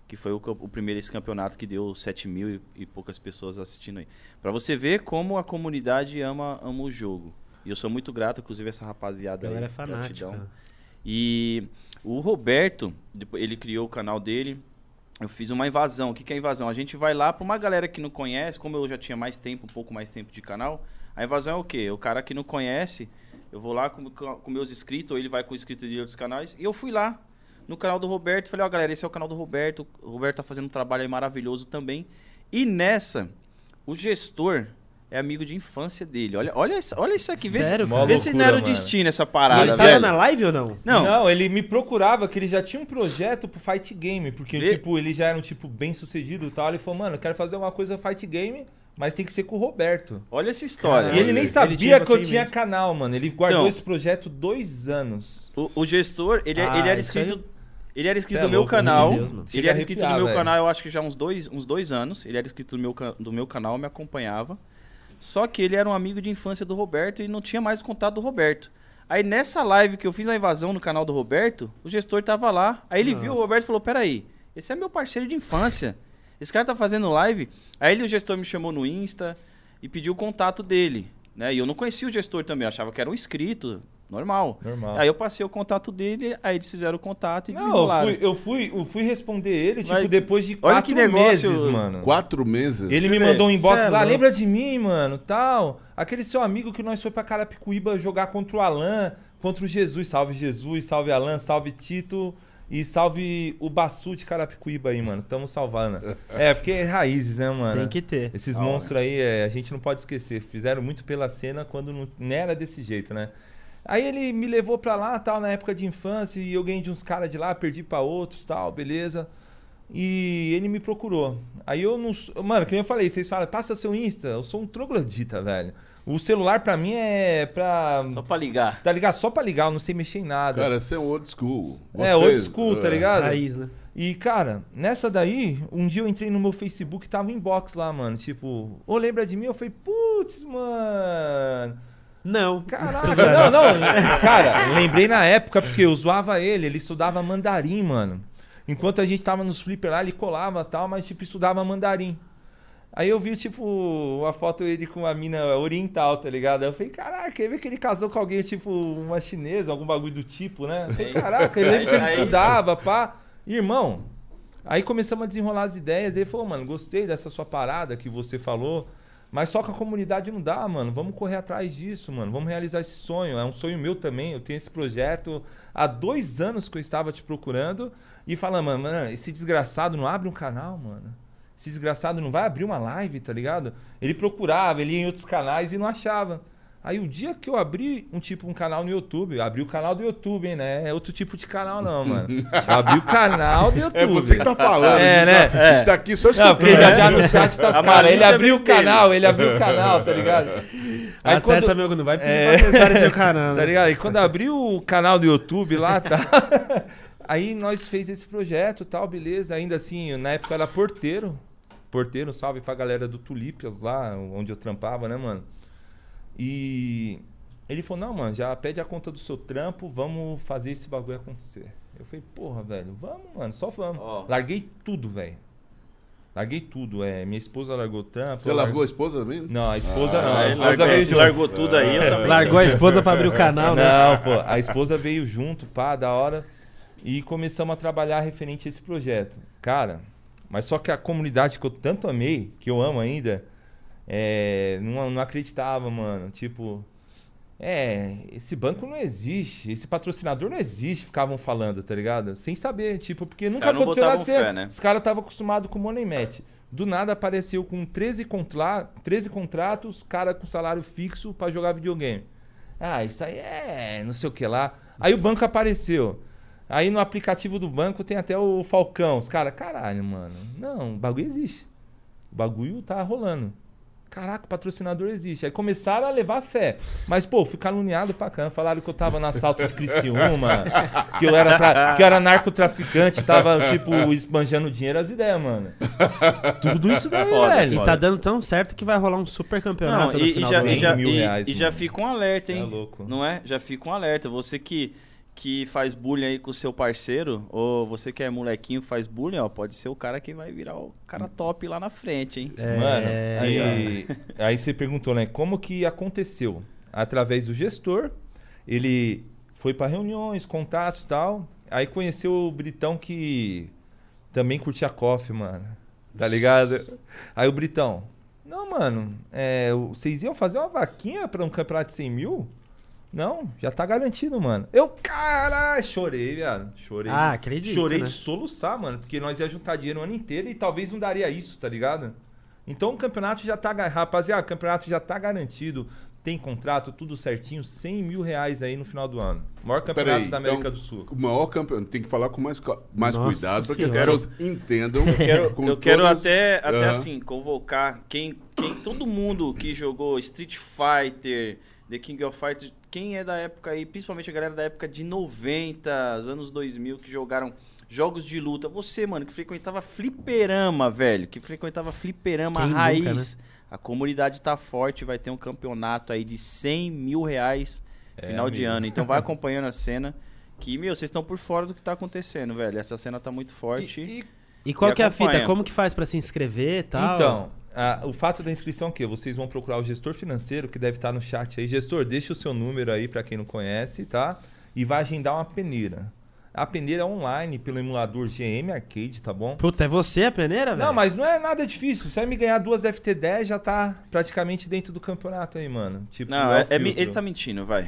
Que foi o, o primeiro esse campeonato que deu 7 mil e, e poucas pessoas assistindo aí. Pra você ver como a comunidade ama, ama o jogo. E eu sou muito grato, inclusive, essa rapaziada é aí. fanática. Gratidão. E o Roberto, ele criou o canal dele. Eu fiz uma invasão. O que, que é invasão? A gente vai lá pra uma galera que não conhece, como eu já tinha mais tempo, um pouco mais tempo de canal. A invasão é o quê? O cara que não conhece, eu vou lá com, com com meus inscritos, ou ele vai com o inscrito de outros canais, e eu fui lá no canal do Roberto. Falei, ó, galera, esse é o canal do Roberto. O Roberto tá fazendo um trabalho aí maravilhoso também. E nessa, o gestor é amigo de infância dele. Olha, olha, isso, olha isso aqui. Vê, Sério, se, vê se não era o destino essa E parada, ele tava velho. na live ou não? Não, ele me procurava que ele já tinha um projeto pro Fight Game, porque Vê- tipo, ele já era um tipo bem sucedido e tal. Ele falou, mano, eu quero fazer uma coisa Fight Game, mas tem que ser com o Roberto. olha essa história. E ele nem ele sabia tinha que eu tinha canal, mano. Ele guardou Então. esse projeto dois anos. O, o gestor, ele, Ah, ele era isso aí- inscrito. Ele era inscrito é no meu louco, canal. Deus, ele era inscrito no meu velho. canal, eu acho que já há uns dois, uns dois anos. Ele era inscrito no meu, do meu canal, me acompanhava. Só que ele era um amigo de infância do Roberto e não tinha mais o contato do Roberto. Aí nessa live que eu fiz a invasão no canal do Roberto, o gestor tava lá. Aí ele viu o Roberto e falou: Peraí, esse é meu parceiro de infância. Esse cara tá fazendo live. Aí ele, o gestor me chamou no Insta e pediu o contato dele. Né? E eu não conhecia o gestor também, eu achava que era um inscrito, normal. Normal. Aí eu passei o contato dele, aí eles fizeram o contato e Não, eu desenrolaram. fui, eu, fui, eu fui responder ele, tipo, Mas- depois de olha quatro que negócio- meses, mano. Quatro meses. Ele me mandou um inbox é lá, lembra de mim, mano, tal. Aquele seu amigo que nós foi pra Carapicuíba jogar contra o Alan, contra o Jesus. Salve Jesus, salve Alan, salve Tito e salve o Bassu de Carapicuíba aí, mano. Tamo salvando. É, porque é raízes, né, mano? Tem que ter. Esses hora. monstros aí, é, a gente não pode esquecer. Fizeram muito pela cena quando não, não era desse jeito, né? Aí ele me levou pra lá, tal, na época de infância, e eu ganhei de uns caras de lá, perdi pra outros, tal, beleza. E ele me procurou. Aí eu não. Mano, que nem eu falei, vocês falam, passa seu Insta. Eu sou um troglodita, velho. O celular pra mim é pra. Só pra ligar. Tá ligado? Só pra ligar, eu não sei mexer em nada. Cara, você é um old school. é, old school, tá é. ligado? Raiz, né? E, cara, nessa daí, um dia eu entrei no meu Facebook tava um inbox lá, mano. Tipo, ô, lembra de mim? Eu falei, putz, mano. Não. Caraca, [LAUGHS] não, não. [LAUGHS] Cara, lembrei na época porque eu zoava ele, ele estudava mandarim, mano. Enquanto a gente tava nos flipper lá, ele colava e tal, mas tipo, estudava mandarim. Aí eu vi, tipo, uma foto dele com uma mina oriental, tá ligado? Aí eu falei, caraca, quer ver que ele casou com alguém, tipo, uma chinesa, algum bagulho do tipo, né? Eu falei, caraca, eu lembro que ele Aí- estudava, pá. Irmão, aí começamos a desenrolar as ideias. Ele falou, mano, gostei dessa sua parada que você falou. Mas só com a comunidade não dá, mano. Vamos correr atrás disso, mano. Vamos realizar esse sonho. É um sonho meu também. Eu tenho esse projeto há dois anos que eu estava te procurando. E falando, mano, mano, esse desgraçado não abre um canal, mano. Esse desgraçado não vai abrir uma live, tá ligado? Ele procurava, ele ia em outros canais e não achava. Aí o dia que eu abri um tipo um canal no YouTube, eu abri o canal do YouTube, hein, né? É outro tipo de canal não, mano. Eu abri o canal do [LAUGHS] YouTube. É você que tá falando. É, né? tá- A gente tá aqui só Não, escutando. porque já já no chat tá os caras. Ele malícia abriu o canal, ele abriu o canal, tá ligado? [LAUGHS] Aí Acessa quando- meu, não vai pedir É. pra acessar esse seu canal. [LAUGHS] Tá né? ligado? E quando abriu o canal do YouTube lá, tá? Aí nós fez esse projeto tal, beleza. Ainda assim, na época era porteiro. Porteiro, salve pra galera do Tulipias lá, onde eu trampava, né, mano? E ele falou, não, mano, já pede a conta do seu trampo, vamos fazer esse bagulho acontecer. Eu falei, porra, velho, vamos, mano, só vamos. Ó. Larguei tudo, velho. Larguei tudo. É, minha esposa largou o trampo. Você largou a esposa também? Não, a esposa Ah, não. A esposa largou, veio junto. largou tudo aí, eu também. Largou a esposa pra abrir o canal, né? Não, pô, a esposa veio junto, pá, da hora. E começamos a trabalhar referente a esse projeto. Cara, mas só que a comunidade que eu tanto amei, que eu amo ainda, é, não, não acreditava, mano. Tipo, é, esse banco não existe, esse patrocinador não existe, ficavam falando, tá ligado? Sem saber, tipo, porque nunca caras não aconteceu na botavam cena. fé, né? Os caras estavam acostumados com money match. Do nada apareceu com 13, contla 13 contratos, cara com salário fixo pra jogar videogame. Ah, isso aí é não sei o que lá. Aí o banco apareceu. Aí no aplicativo do banco tem até o Falcão. Os caras, caralho, mano. Não, o bagulho existe. O bagulho tá rolando. Caraca, o patrocinador existe. Aí começaram a levar fé. Mas, pô, fui caluniado pra caramba. Falaram que eu tava no assalto de Criciúma, [LAUGHS] que eu era, tra- que eu era narcotraficante, tava, tipo, esbanjando dinheiro, as ideias, mano. Tudo isso daí, Foda, velho. E tá dando tão certo que vai rolar um super Não, campeonato no e, e já, do e, já, mil e- reais, e já fica um alerta, é hein? louco. Não é? Já fica um alerta. Você que, que faz bullying aí com o seu parceiro, ou você que é molequinho que faz bullying, ó, pode ser o cara que vai virar o cara top lá na frente, hein? É, Mano, aí, aí, aí você perguntou, né? Como que aconteceu? Através do gestor, ele foi pra reuniões, contatos e tal. Aí conheceu o Britão que também curtia coffee, mano. Tá ligado? Aí o Britão, não, mano, é, vocês iam fazer uma vaquinha pra um campeonato de 100 mil? Não, já tá garantido, mano. Eu, caralho, chorei, viado. Chorei. Ah, de- acredito, Chorei né? de soluçar, mano. Porque nós ia juntar dinheiro o ano inteiro e talvez não daria isso, tá ligado? Então o campeonato já tá. Rapaziada, o campeonato já tá garantido. Tem contrato, tudo certinho. 100 mil reais aí no final do ano. Maior campeonato Peraí, da América então, do Sul. O maior campeão. Tem que falar com mais, mais Nossa cuidado para que as pessoas entendam. Eu quero, com eu quero todas- até, até Aham. assim, convocar quem, quem, todo mundo que jogou Street Fighter, The King of Fighters, quem é da época aí, principalmente a galera da época de 90, os anos 2000, que jogaram jogos de luta. Você, mano, que frequentava fliperama, velho, que frequentava fliperama Quem nunca, raiz. A comunidade tá forte, vai ter um campeonato aí de 100 mil reais É, final de amigo. ano. Então vai [LAUGHS] acompanhando a cena. Que, meu, vocês estão por fora do que tá acontecendo, velho. Essa cena tá muito forte. E- e E qual E que é a fita? Como que faz pra se inscrever e tal? Então, a- o fato da inscrição é o quê? Vocês vão procurar o gestor financeiro, que deve estar no chat aí. Gestor, deixa o seu número aí para quem não conhece, tá? E vai agendar uma peneira. A peneira é online pelo emulador GM Arcade, tá bom? Puta, é você a peneira, velho? Não, mas não é nada difícil. Você vai me ganhar duas FT10, já tá praticamente dentro do campeonato aí, mano. Tipo, Não, é é- ele tá mentindo, vai.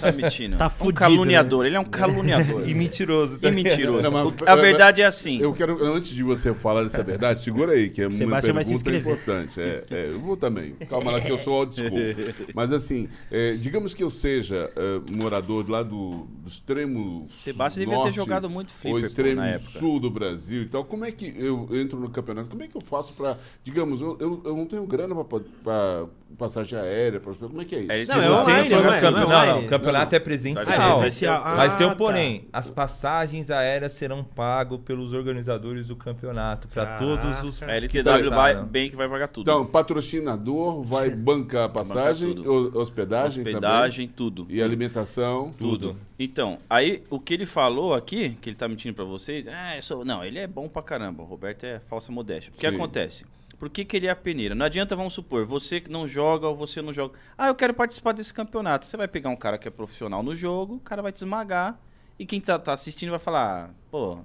Tá mentindo. [LAUGHS] Tá um fudido, caluniador. Ele é um caluniador. [LAUGHS] E mentiroso. tá E mentiroso. Não, mas- a verdade é assim. Eu quero, antes de você falar dessa verdade, segura aí, que é uma se pergunta inscrever. importante. É, é, eu vou também. Calma lá que eu sou old school. [LAUGHS] Mas assim, é, digamos que eu seja é, morador lá do, do extremo Sebastião devia ter jogado muito flipper, pô, extremo sul do Brasil e tal. Como é que eu entro no campeonato? Como é que eu faço para, digamos, eu, eu, eu não tenho grana para passagem aérea, pra, como é que é isso? É, Não, se é você online, não é? Campe-. Não é Não, não, o campeonato é Ah, presencial. presencial. Mas tem Ah, um porém, as passagens aéreas serão pagas pelos organizadores do campeonato para todos os A que LTW vai, bem que vai pagar tudo. Então, patrocinador vai [LAUGHS] bancar a passagem, tudo. o- hospedagem, Hospedagem, tudo. também, e alimentação. tudo. Então, aí o que ele falou aqui, que ele tá mentindo pra vocês, é, sou- não, ele é bom pra caramba. O Roberto é falsa modéstia. O que Sim. acontece? Por que, que ele é a peneira? Não adianta, vamos supor, você que não joga ou você não joga. Ah, eu quero participar desse campeonato. Você vai pegar um cara que é profissional no jogo, o cara vai te esmagar. E quem tá, tá assistindo vai falar, "Ah, pô,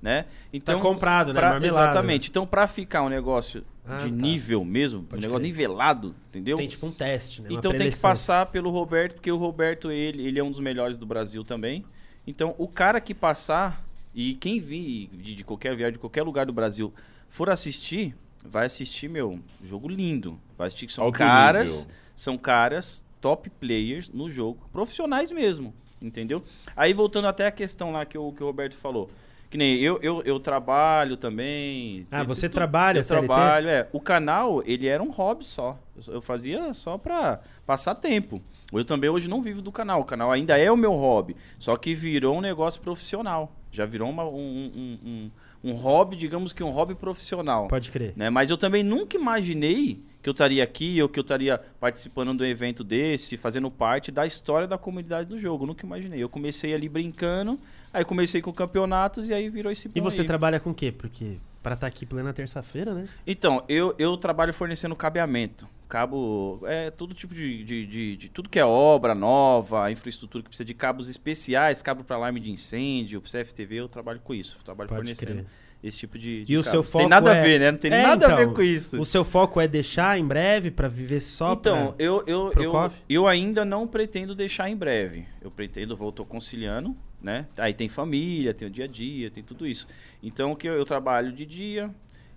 né? Então, comprado, né? pra- exatamente. Então, pra ficar um negócio Ah, de tá. nível mesmo, um Pode negócio crer. nivelado, entendeu? Tem tipo um teste, né? Uma Então tem que passar pelo Roberto, porque o Roberto, ele, ele é um dos melhores do Brasil também. Então, o cara que passar, e quem vir de, de qualquer viagem, de qualquer lugar do Brasil, for assistir, vai assistir, meu, jogo lindo. Vai assistir que são Alto caras, nível. são caras top players no jogo, profissionais mesmo, entendeu? Aí voltando até a questão lá que o, que o Roberto falou. Que nem eu, eu, eu trabalho também. Ah, tem- você trabalha, Eu CLT? trabalho, é. O canal, ele era um hobby só. Eu, eu fazia só pra passar tempo. Eu também hoje não vivo do canal. O canal ainda é o meu hobby. Só que virou um negócio profissional. Já virou uma- um, um, um, um hobby, digamos que um hobby profissional. Pode crer. Né? Mas eu também nunca imaginei que eu estaria aqui ou que eu estaria participando de um evento desse, fazendo parte da história da comunidade do jogo. Nunca imaginei. Eu comecei ali brincando, aí comecei com campeonatos e aí virou esse E você aí. trabalha com o quê? Porque pra estar aqui plena terça-feira, né? Então, eu, eu trabalho fornecendo cabeamento. Cabo, é todo tipo de, de, de- de- Tudo que é obra nova, infraestrutura que precisa de cabos especiais, cabo para alarme de incêndio, para CFTV, eu trabalho com isso. Eu trabalho Pode fornecendo crer. esse tipo de. de E o seu Tem foco nada é- a ver, né? Não tem É, nada a então, ver com isso. O seu foco é deixar em breve pra viver só Então, pra... eu, eu, eu, eu ainda não pretendo deixar em breve. Eu pretendo, vou, tô conciliando, né? Aí tem família, tem o dia a dia, tem tudo isso. Então, o que eu, eu trabalho de dia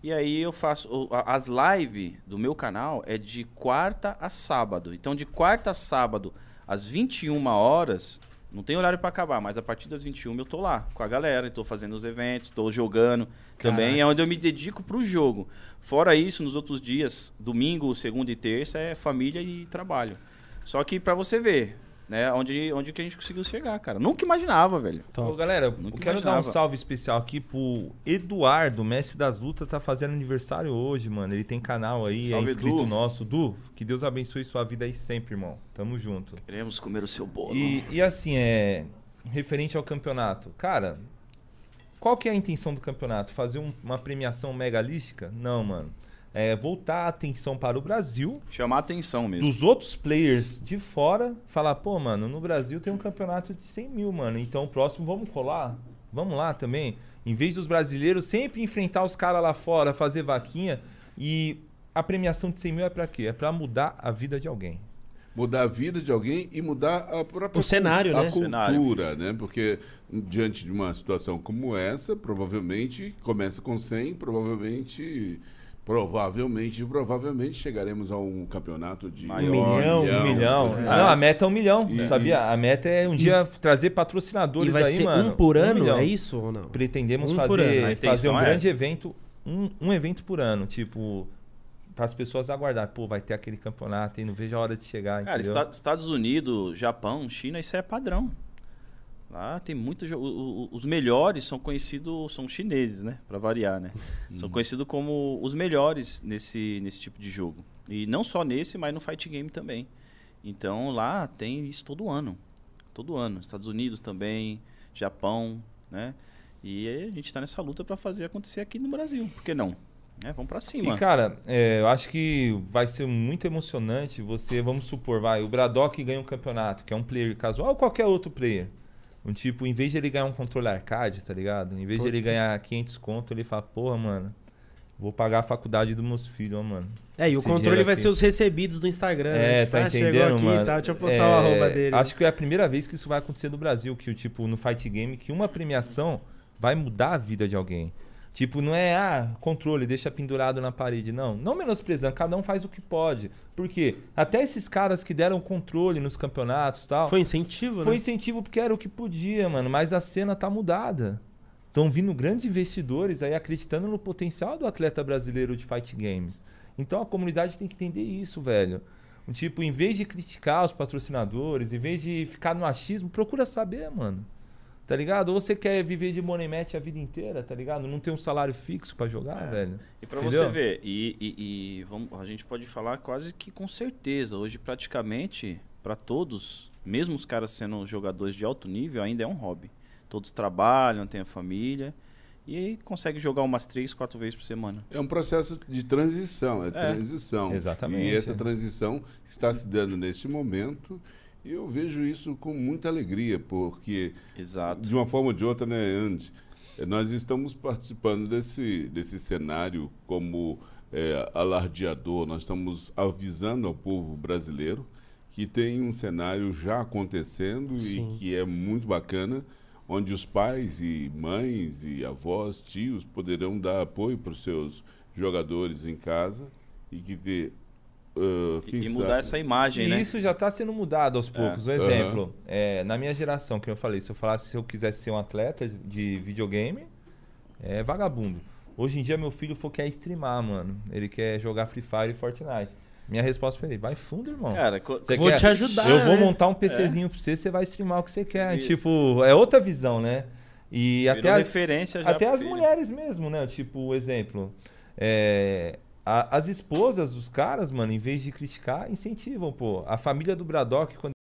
e aí eu faço as lives do meu canal é de quarta a sábado. Então, de quarta a sábado às 21 horas, não tem horário para acabar, mas a partir das 21 eu tô lá com a galera, estou fazendo os eventos, estou jogando também, Caraca. é onde eu me dedico pro jogo. Fora isso, nos outros dias, domingo, segunda e terça é família e trabalho. Só que pra você ver, né, onde onde que a gente conseguiu chegar, cara. Nunca imaginava, velho. Ô, galera, eu quero dar um imaginava. salve especial aqui pro Eduardo, mestre das lutas, tá fazendo aniversário hoje, mano. Ele tem canal aí, Salve, é inscrito Edu. nosso. Du, que Deus abençoe sua vida aí sempre, irmão. Tamo junto. Queremos comer o seu bolo. E, e assim, é. Referente ao campeonato, cara, qual que é a intenção do campeonato? Fazer um- uma premiação megalística? Não, mano. É voltar a atenção para o Brasil, Chamar a atenção mesmo. dos outros players de fora, falar, pô, mano, no Brasil tem um campeonato de 100 mil, mano. Então o próximo vamos colar? Vamos lá também. Em vez dos brasileiros sempre enfrentar os caras lá fora, fazer vaquinha. E a premiação de 100 mil é pra quê? É pra mudar a vida de alguém. mudar a vida de alguém e mudar a própria O cenário, a né? cultura, né? Porque diante de uma situação como essa, provavelmente começa com 100, provavelmente provavelmente provavelmente chegaremos a um campeonato de Maior. Um milhão, Um milhão. É. Não, a meta é um milhão, E- sabia? A meta é um dia trazer E patrocinadores vai aí, ser mano. um por ano, milhão. é isso ou não? Pretendemos Um fazer, fazer um é grande essa. evento, um, um evento por ano, tipo, para as pessoas aguardar. Pô, vai ter aquele campeonato e não vejo a hora de chegar, Cara, entendeu? Esta- Estados Unidos, Japão, China, isso é padrão. Lá tem muito. jo- o- o- Os melhores são conhecidos, são chineses, né? Pra variar, né? São conhecidos como os melhores nesse, nesse tipo de jogo. E não só nesse, mas no fight game também. Então lá tem isso todo ano. Todo ano. Estados Unidos também, Japão, né? E a gente tá nessa luta pra fazer acontecer aqui no Brasil. Por que não? É, vamos pra cima. E, cara, é, eu acho que vai ser muito emocionante você, vamos supor, vai, o Braddock ganha um campeonato, que é um player casual ou qualquer outro player. Um tipo, em vez de ele ganhar um controle arcade, tá ligado? Em vez de ele ganhar 500 conto, ele fala, porra, mano, vou pagar a faculdade dos meus filhos, ó, mano. É, e o Esse controle vai aqui. ser os recebidos do Instagram. né? É, Tipo, tá ah, chegou entendendo, aqui, mano? Tá, deixa eu postar É, o arroba dele. Acho que é a primeira vez que isso vai acontecer no Brasil, que o tipo, no fight game, que uma premiação vai mudar a vida de alguém. Tipo, não é, ah, controle, deixa pendurado na parede. Não, não menosprezando, cada um faz o que pode. Por quê? Até esses caras que deram controle nos campeonatos e tal, Foi incentivo, foi né? incentivo porque era o que podia, mano. Mas a cena tá mudada. Estão vindo grandes investidores aí acreditando no potencial do atleta brasileiro de fight games. Então a comunidade tem que entender isso, velho. Um Tipo, em vez de criticar os patrocinadores, em vez de ficar no achismo, procura saber, mano. Tá ligado? Ou você quer viver de money match a vida inteira, tá ligado? Não tem um salário fixo pra jogar, É. velho. E pra Entendeu? você ver, e, e- e vamos, a gente pode falar quase que com certeza, hoje praticamente para todos, mesmo os caras sendo jogadores de alto nível, ainda é um hobby. Todos trabalham, têm a família e aí consegue jogar umas três, quatro vezes por semana. É um processo de transição, é, É. transição. Exatamente, E essa é. transição está se dando neste momento e eu vejo isso com muita alegria, porque Exato. de uma forma ou de outra, né, Andy? eh, Nós estamos participando desse, desse cenário como eh, alardeador, nós estamos avisando ao povo brasileiro que tem um cenário já acontecendo Sim. e que é muito bacana, onde os pais e mães e avós, tios poderão dar apoio para os seus jogadores em casa e que ter, quem E, mudar sabe- essa imagem, E né? isso já está sendo mudado aos poucos. Um Aham. exemplo, é, na minha geração, que eu falei, se eu falasse se eu quisesse ser um atleta de videogame, é vagabundo. Hoje em dia, meu filho for quer streamar, mano. Ele quer jogar Free Fire e Fortnite. Minha resposta pra ele, vai fundo, irmão. Cara, Você Vou quer- te ajudar, Eu vou né? montar um PCzinho pra você, você vai streamar o que você quer. Tipo, é outra visão, né? E virou até as, referência já até as filho. mulheres mesmo, né? Tipo, exemplo. é, a- as esposas dos caras, mano, em vez de criticar, incentivam, pô. A família do Braddock, quando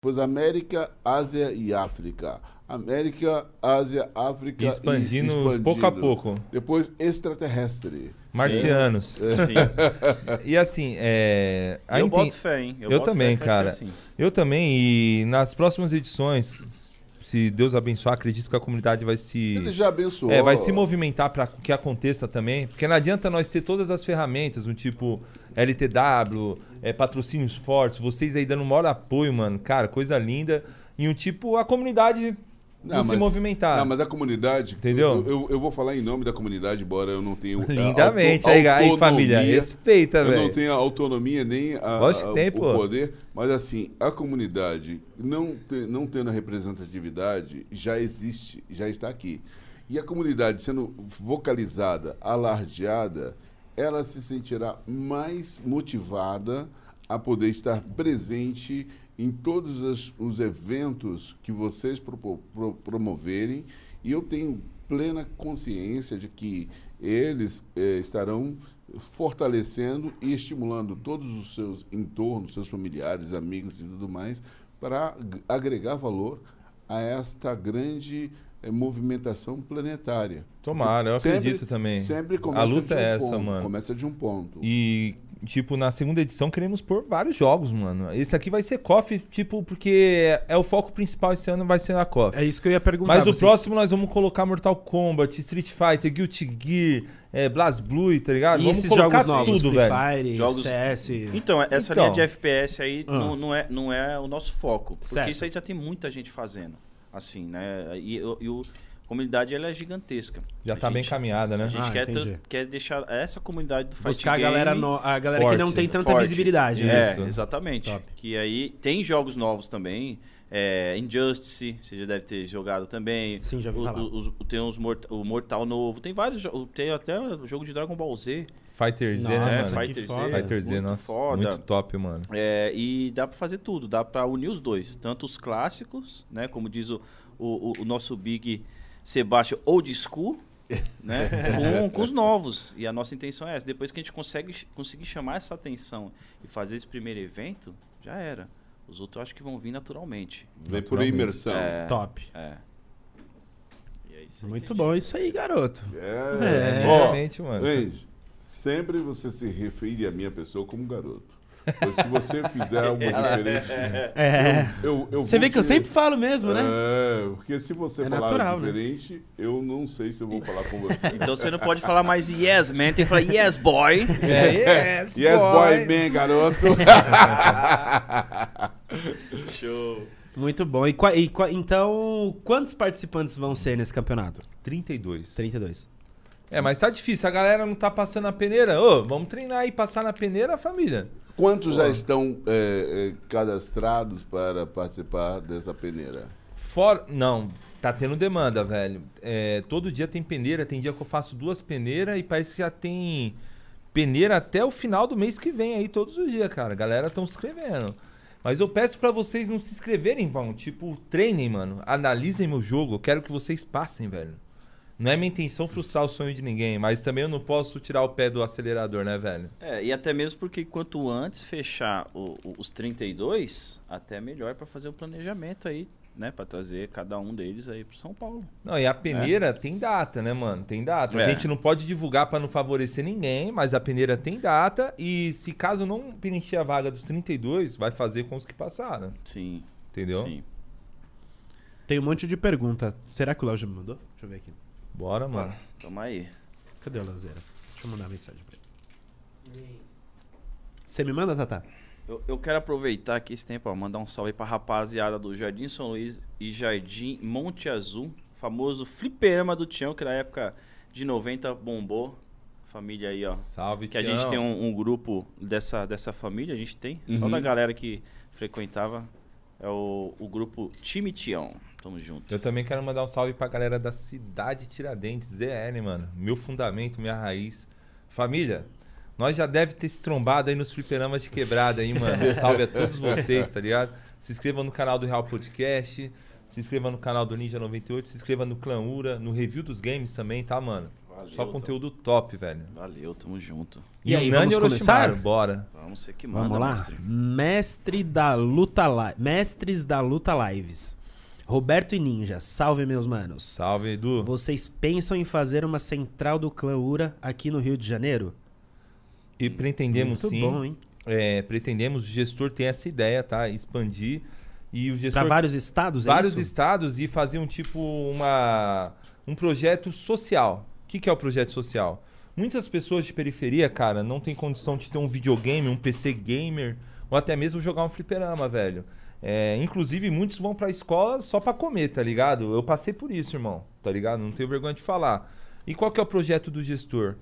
Depois América, Ásia e África. América, Ásia, África E expandindo, expandindo. pouco a pouco. Depois extraterrestre. Marcianos. É. [LAUGHS] Sim. E assim, é. Eu boto fé, hein? Eu boto fé também, ser cara. assim. Eu também, e nas próximas edições, se Deus abençoar, acredito que a comunidade vai se. Ele já abençoou. É, vai se movimentar para que aconteça também. Porque não adianta nós ter todas as ferramentas, um tipo LTW, é, patrocínios fortes, vocês aí dando um maior apoio, mano. Cara, coisa linda. E um tipo, a comunidade não, se mas- movimentar. Não, mas a comunidade. Entendeu? Eu, eu, eu vou falar em nome da comunidade, embora eu não tenha. Lindamente. auto- aí, família, respeita, Eu não velho. tenho a autonomia nem a, a- tem, o poder, mas assim, a comunidade não, te- não tendo a representatividade já existe, já está aqui. E a comunidade sendo vocalizada, alardeada, ela se sentirá mais motivada a poder estar presente em todos os, os eventos que vocês propo- pro- promoverem. E eu tenho plena consciência de que eles eh, estarão fortalecendo e estimulando todos os seus entornos, seus familiares, amigos e tudo mais, para ag- agregar valor a esta grande eh, movimentação planetária. Tomara, eu Sempre- acredito também. Sempre começa a luta de um é essa, ponto, mano. Começa de um ponto. E, tipo, na segunda edição queremos pôr vários jogos, mano. Esse aqui vai ser KOF, tipo, porque é o foco principal esse ano vai ser a KOF. É isso que eu ia perguntar. Mas o vocês- próximo nós vamos colocar Mortal Kombat, Street Fighter, Guilty Gear, é, BlazBlue, tá ligado? E vamos esses colocar jogos novos, tudo, Free velho. Fire, Jogos- CS... Então, essa Então. linha de FPS aí Ah. não, não, é, não é o nosso foco. Porque Certo. isso aí já tem muita gente fazendo. Assim, né? E, o- e o- comunidade ela é gigantesca. Já A tá bem caminhada, né? A gente Ah, quer, trans- quer deixar essa comunidade do Fight Buscar a Game galera, no- a galera que não forte, tem tanta forte. visibilidade. É, Isso. exatamente. Top. Que aí tem jogos novos também. É, Injustice, você já deve ter jogado também. Sim, já ouvi O- falar. o- os- tem uns Mort- o Mortal novo. Tem vários. Tem até o jogo de Dragon Ball Z. Fighter Z, Nossa, né, é, Fighter Z. Fighter Z, muito nossa, foda. muito top, mano. É, e dá pra fazer tudo, dá pra unir os dois. Tanto os clássicos, né? Como diz o, o- o nosso Big Sebastian Old School, [LAUGHS] né? com, com os novos. E a nossa intenção é essa. Depois que a gente consegue conseguir chamar essa atenção e fazer esse primeiro evento, já era. Os outros eu acho que vão vir naturalmente. Vem por imersão. É, Top. é. É Muito bom isso aí, garoto. É. É. Realmente, mano. Gente, sempre você se refere à minha pessoa como garoto. Se você fizer algo [LAUGHS] diferente, É. eu, eu Você vou vê que eu sempre falo mesmo, né? É, porque se você É falar natural, né? diferente, eu não sei se eu vou falar com você. Então você não pode falar mais yes, man. Tem que falar yes, boy. É, [LAUGHS] yes, yes, boy, man, garoto. [LAUGHS] Show. Muito bom. E, e então, quantos participantes vão ser nesse campeonato? 32. 32. É, mas tá difícil, a galera não tá passando a peneira. Ô, vamos treinar e passar na peneira, família. Quantos já estão é, é, cadastrados para participar dessa peneira? Fora. Não, tá tendo demanda, velho. É, todo dia tem peneira, tem dia que eu faço duas peneiras e parece que já tem peneira até o final do mês que vem aí, todos os dias, cara. A galera tão se inscrevendo. Mas eu peço pra vocês não se inscreverem, vão. Tipo, treinem, mano. Analisem meu jogo. Eu quero que vocês passem, velho. Não é minha intenção frustrar o sonho de ninguém, mas também eu não posso tirar o pé do acelerador, né, velho? É, e até mesmo porque quanto antes fechar o- o- os 32, até melhor pra fazer o planejamento aí, né? Pra trazer cada um deles aí pro São Paulo. Não, e a peneira tem data, né, mano? Tem data. A É. gente não pode divulgar pra não favorecer ninguém, mas a peneira tem data e se caso não preencher a vaga dos 32, vai fazer com os que passaram, Sim. entendeu? Sim. Tem um monte de pergunta. Será que o Léo já me mandou? Deixa eu ver aqui. Bora, mano. Tamo aí. Cadê o Léozeira? Deixa eu mandar uma mensagem pra ele. Você me manda, Tata? Eu, eu quero aproveitar aqui esse tempo, ó, mandar um salve pra rapaziada do Jardim São Luís e Jardim Monte Azul, famoso fliperama do Tião, que na época de 90 bombou. Família aí, ó. Salve, Que a gente Tião. tem um, um grupo dessa, dessa família, a gente tem. Só Uhum. da galera que frequentava. É o, o grupo Time Tião. Tamo junto. Eu também quero mandar um salve pra galera da cidade Tiradentes, ZL, mano. Meu fundamento, minha raiz. Família, nós já deve ter se trombado aí nos fliperamas de quebrada aí, mano. [LAUGHS] Salve a todos vocês, tá ligado? Se inscreva no canal do Real Podcast, se inscreva no canal do Ninja 98, se inscreva no Clã Ura, no Review dos Games também, tá, mano? Valeu, Só conteúdo top, velho. Valeu, tamo junto. E aí, Nani vamos Orochimaru, começar? Bora. Vamos ser que manda, Vamos lá? mestre. Mestre da luta li... Mestres da Luta Lives. Roberto e Ninja, salve meus manos. Salve, Edu. Vocês pensam em fazer uma central do clã Ura aqui no Rio de Janeiro? E pretendemos Muito sim. bom, hein? é, pretendemos, o gestor tem essa ideia, tá? Expandir. E o gestor. Pra vários estados, é vários estados e fazer um tipo uma um projeto social. O que, que é o projeto social? Muitas pessoas de periferia, cara, não tem condição de ter um videogame, um PC gamer ou até mesmo jogar um fliperama, velho. É, inclusive, muitos vão pra escola só pra comer, tá ligado? Eu passei por isso, irmão, tá ligado? Não tenho vergonha de falar. E qual que é o projeto do gestor?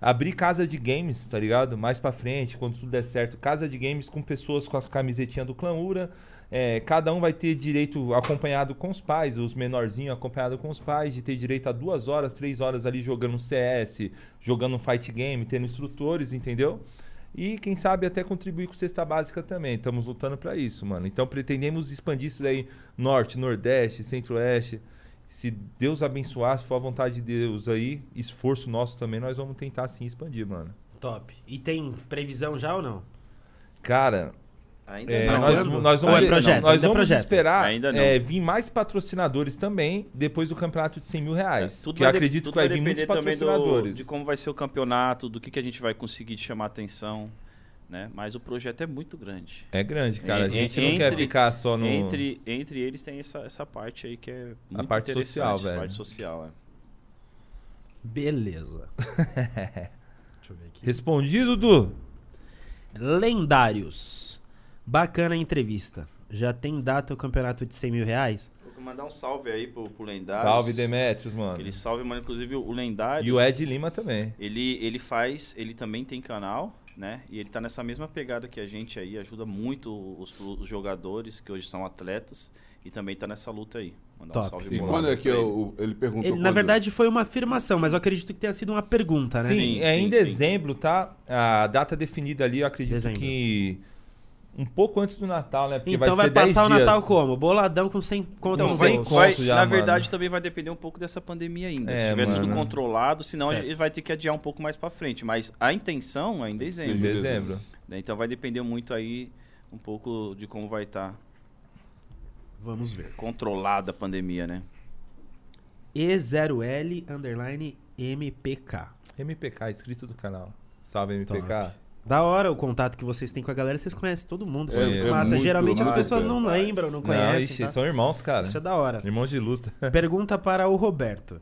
Abrir casa de games, tá ligado? Mais pra frente, quando tudo der certo. Casa de games com pessoas com as camisetinhas do Clã Ura. É, cada um vai ter direito acompanhado com os pais, os menorzinhos acompanhado com os pais, de ter direito a duas horas, três horas ali jogando CS, jogando fight game, tendo instrutores, entendeu? E quem sabe até contribuir com cesta básica também. Estamos lutando para isso, mano. Então pretendemos expandir isso daí norte, nordeste, centro-oeste. Se Deus abençoar, se for a vontade de Deus aí, esforço nosso também, nós vamos tentar sim expandir, mano. Top. E tem previsão já ou não? Cara, Ainda É, não. nós, nós Ou vamos, é projeto? nós Ainda é vamos projeto? esperar Ainda não. é, vir mais patrocinadores também depois do campeonato de 100 mil reais. É, Tudo que eu acredito tudo que vai vir muitos também do- patrocinadores. de como vai ser o campeonato, do que, que a gente vai conseguir chamar atenção, né? Mas o projeto é muito grande. É grande, cara. A En- gente en- não quer entre- ficar só no. Entre, entre eles tem essa, essa parte aí que é muito parte interessante, social, velho. parte social, é. Beleza. [LAUGHS] Deixa eu ver aqui. Respondido, Du? Lendários. Bacana a entrevista. Já tem data o campeonato de 100 mil reais? Vou mandar um salve aí pro, pro Lendários. Salve, Demetrios, mano. Ele salve, mano, inclusive o Lendários. E o Ed Lima também. Ele, ele faz, ele também tem canal, né? E ele tá nessa mesma pegada que a gente aí, ajuda muito os, os jogadores que hoje são atletas e também tá nessa luta aí. Mandar Top. um salve E quando é que é ele. perguntou? Ele, na verdade foi uma afirmação, mas eu acredito que tenha sido uma pergunta, né? Sim, Sim, é em sim, dezembro, tá? A data definida ali, eu acredito Dezembro. que um pouco antes do Natal, né? Porque Então vai, ser 10 passar o dias. Natal como? Boladão com 100 conto Não, no sem bolso. conto Vai- já, na mano. verdade, também vai depender um pouco dessa pandemia ainda. É, Se tiver tudo mano. controlado, senão Certo. ele vai ter que adiar um pouco mais pra frente. Mas a intenção é em Em dezembro. dezembro. né? Então vai depender muito aí um pouco de como vai estar Vamos ver. controlada a pandemia, né? E0L underline MPK. MPK, inscrito do canal. Salve, Top. Da hora o contato que vocês têm com a galera, vocês conhecem todo mundo. Isso É, é, é massa. muito Geralmente as massa, pessoas não lembram, não Não, conhecem. ixi, tá? são irmãos, cara. Isso é da hora. Irmãos de luta. [LAUGHS] Pergunta para o Roberto.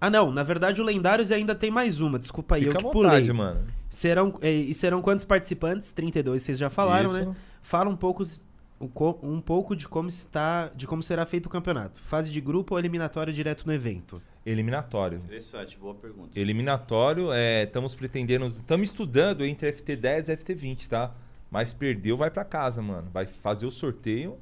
Ah, não. Na verdade, o Lendários ainda tem mais uma. Desculpa aí, Fica eu que à pulei. vontade, mano. Serão, eh, e serão quantos participantes? 32, vocês já falaram, Isso. né? Fala um pouco, um pouco de como está, de como será feito o campeonato. Fase de grupo ou eliminatório direto no evento? Eliminatório. Interessante, boa pergunta. Eliminatório, estamos pretendendo. Estamos estudando entre FT10 e FT20, tá? Mas perdeu, vai pra casa, mano. Vai fazer o sorteio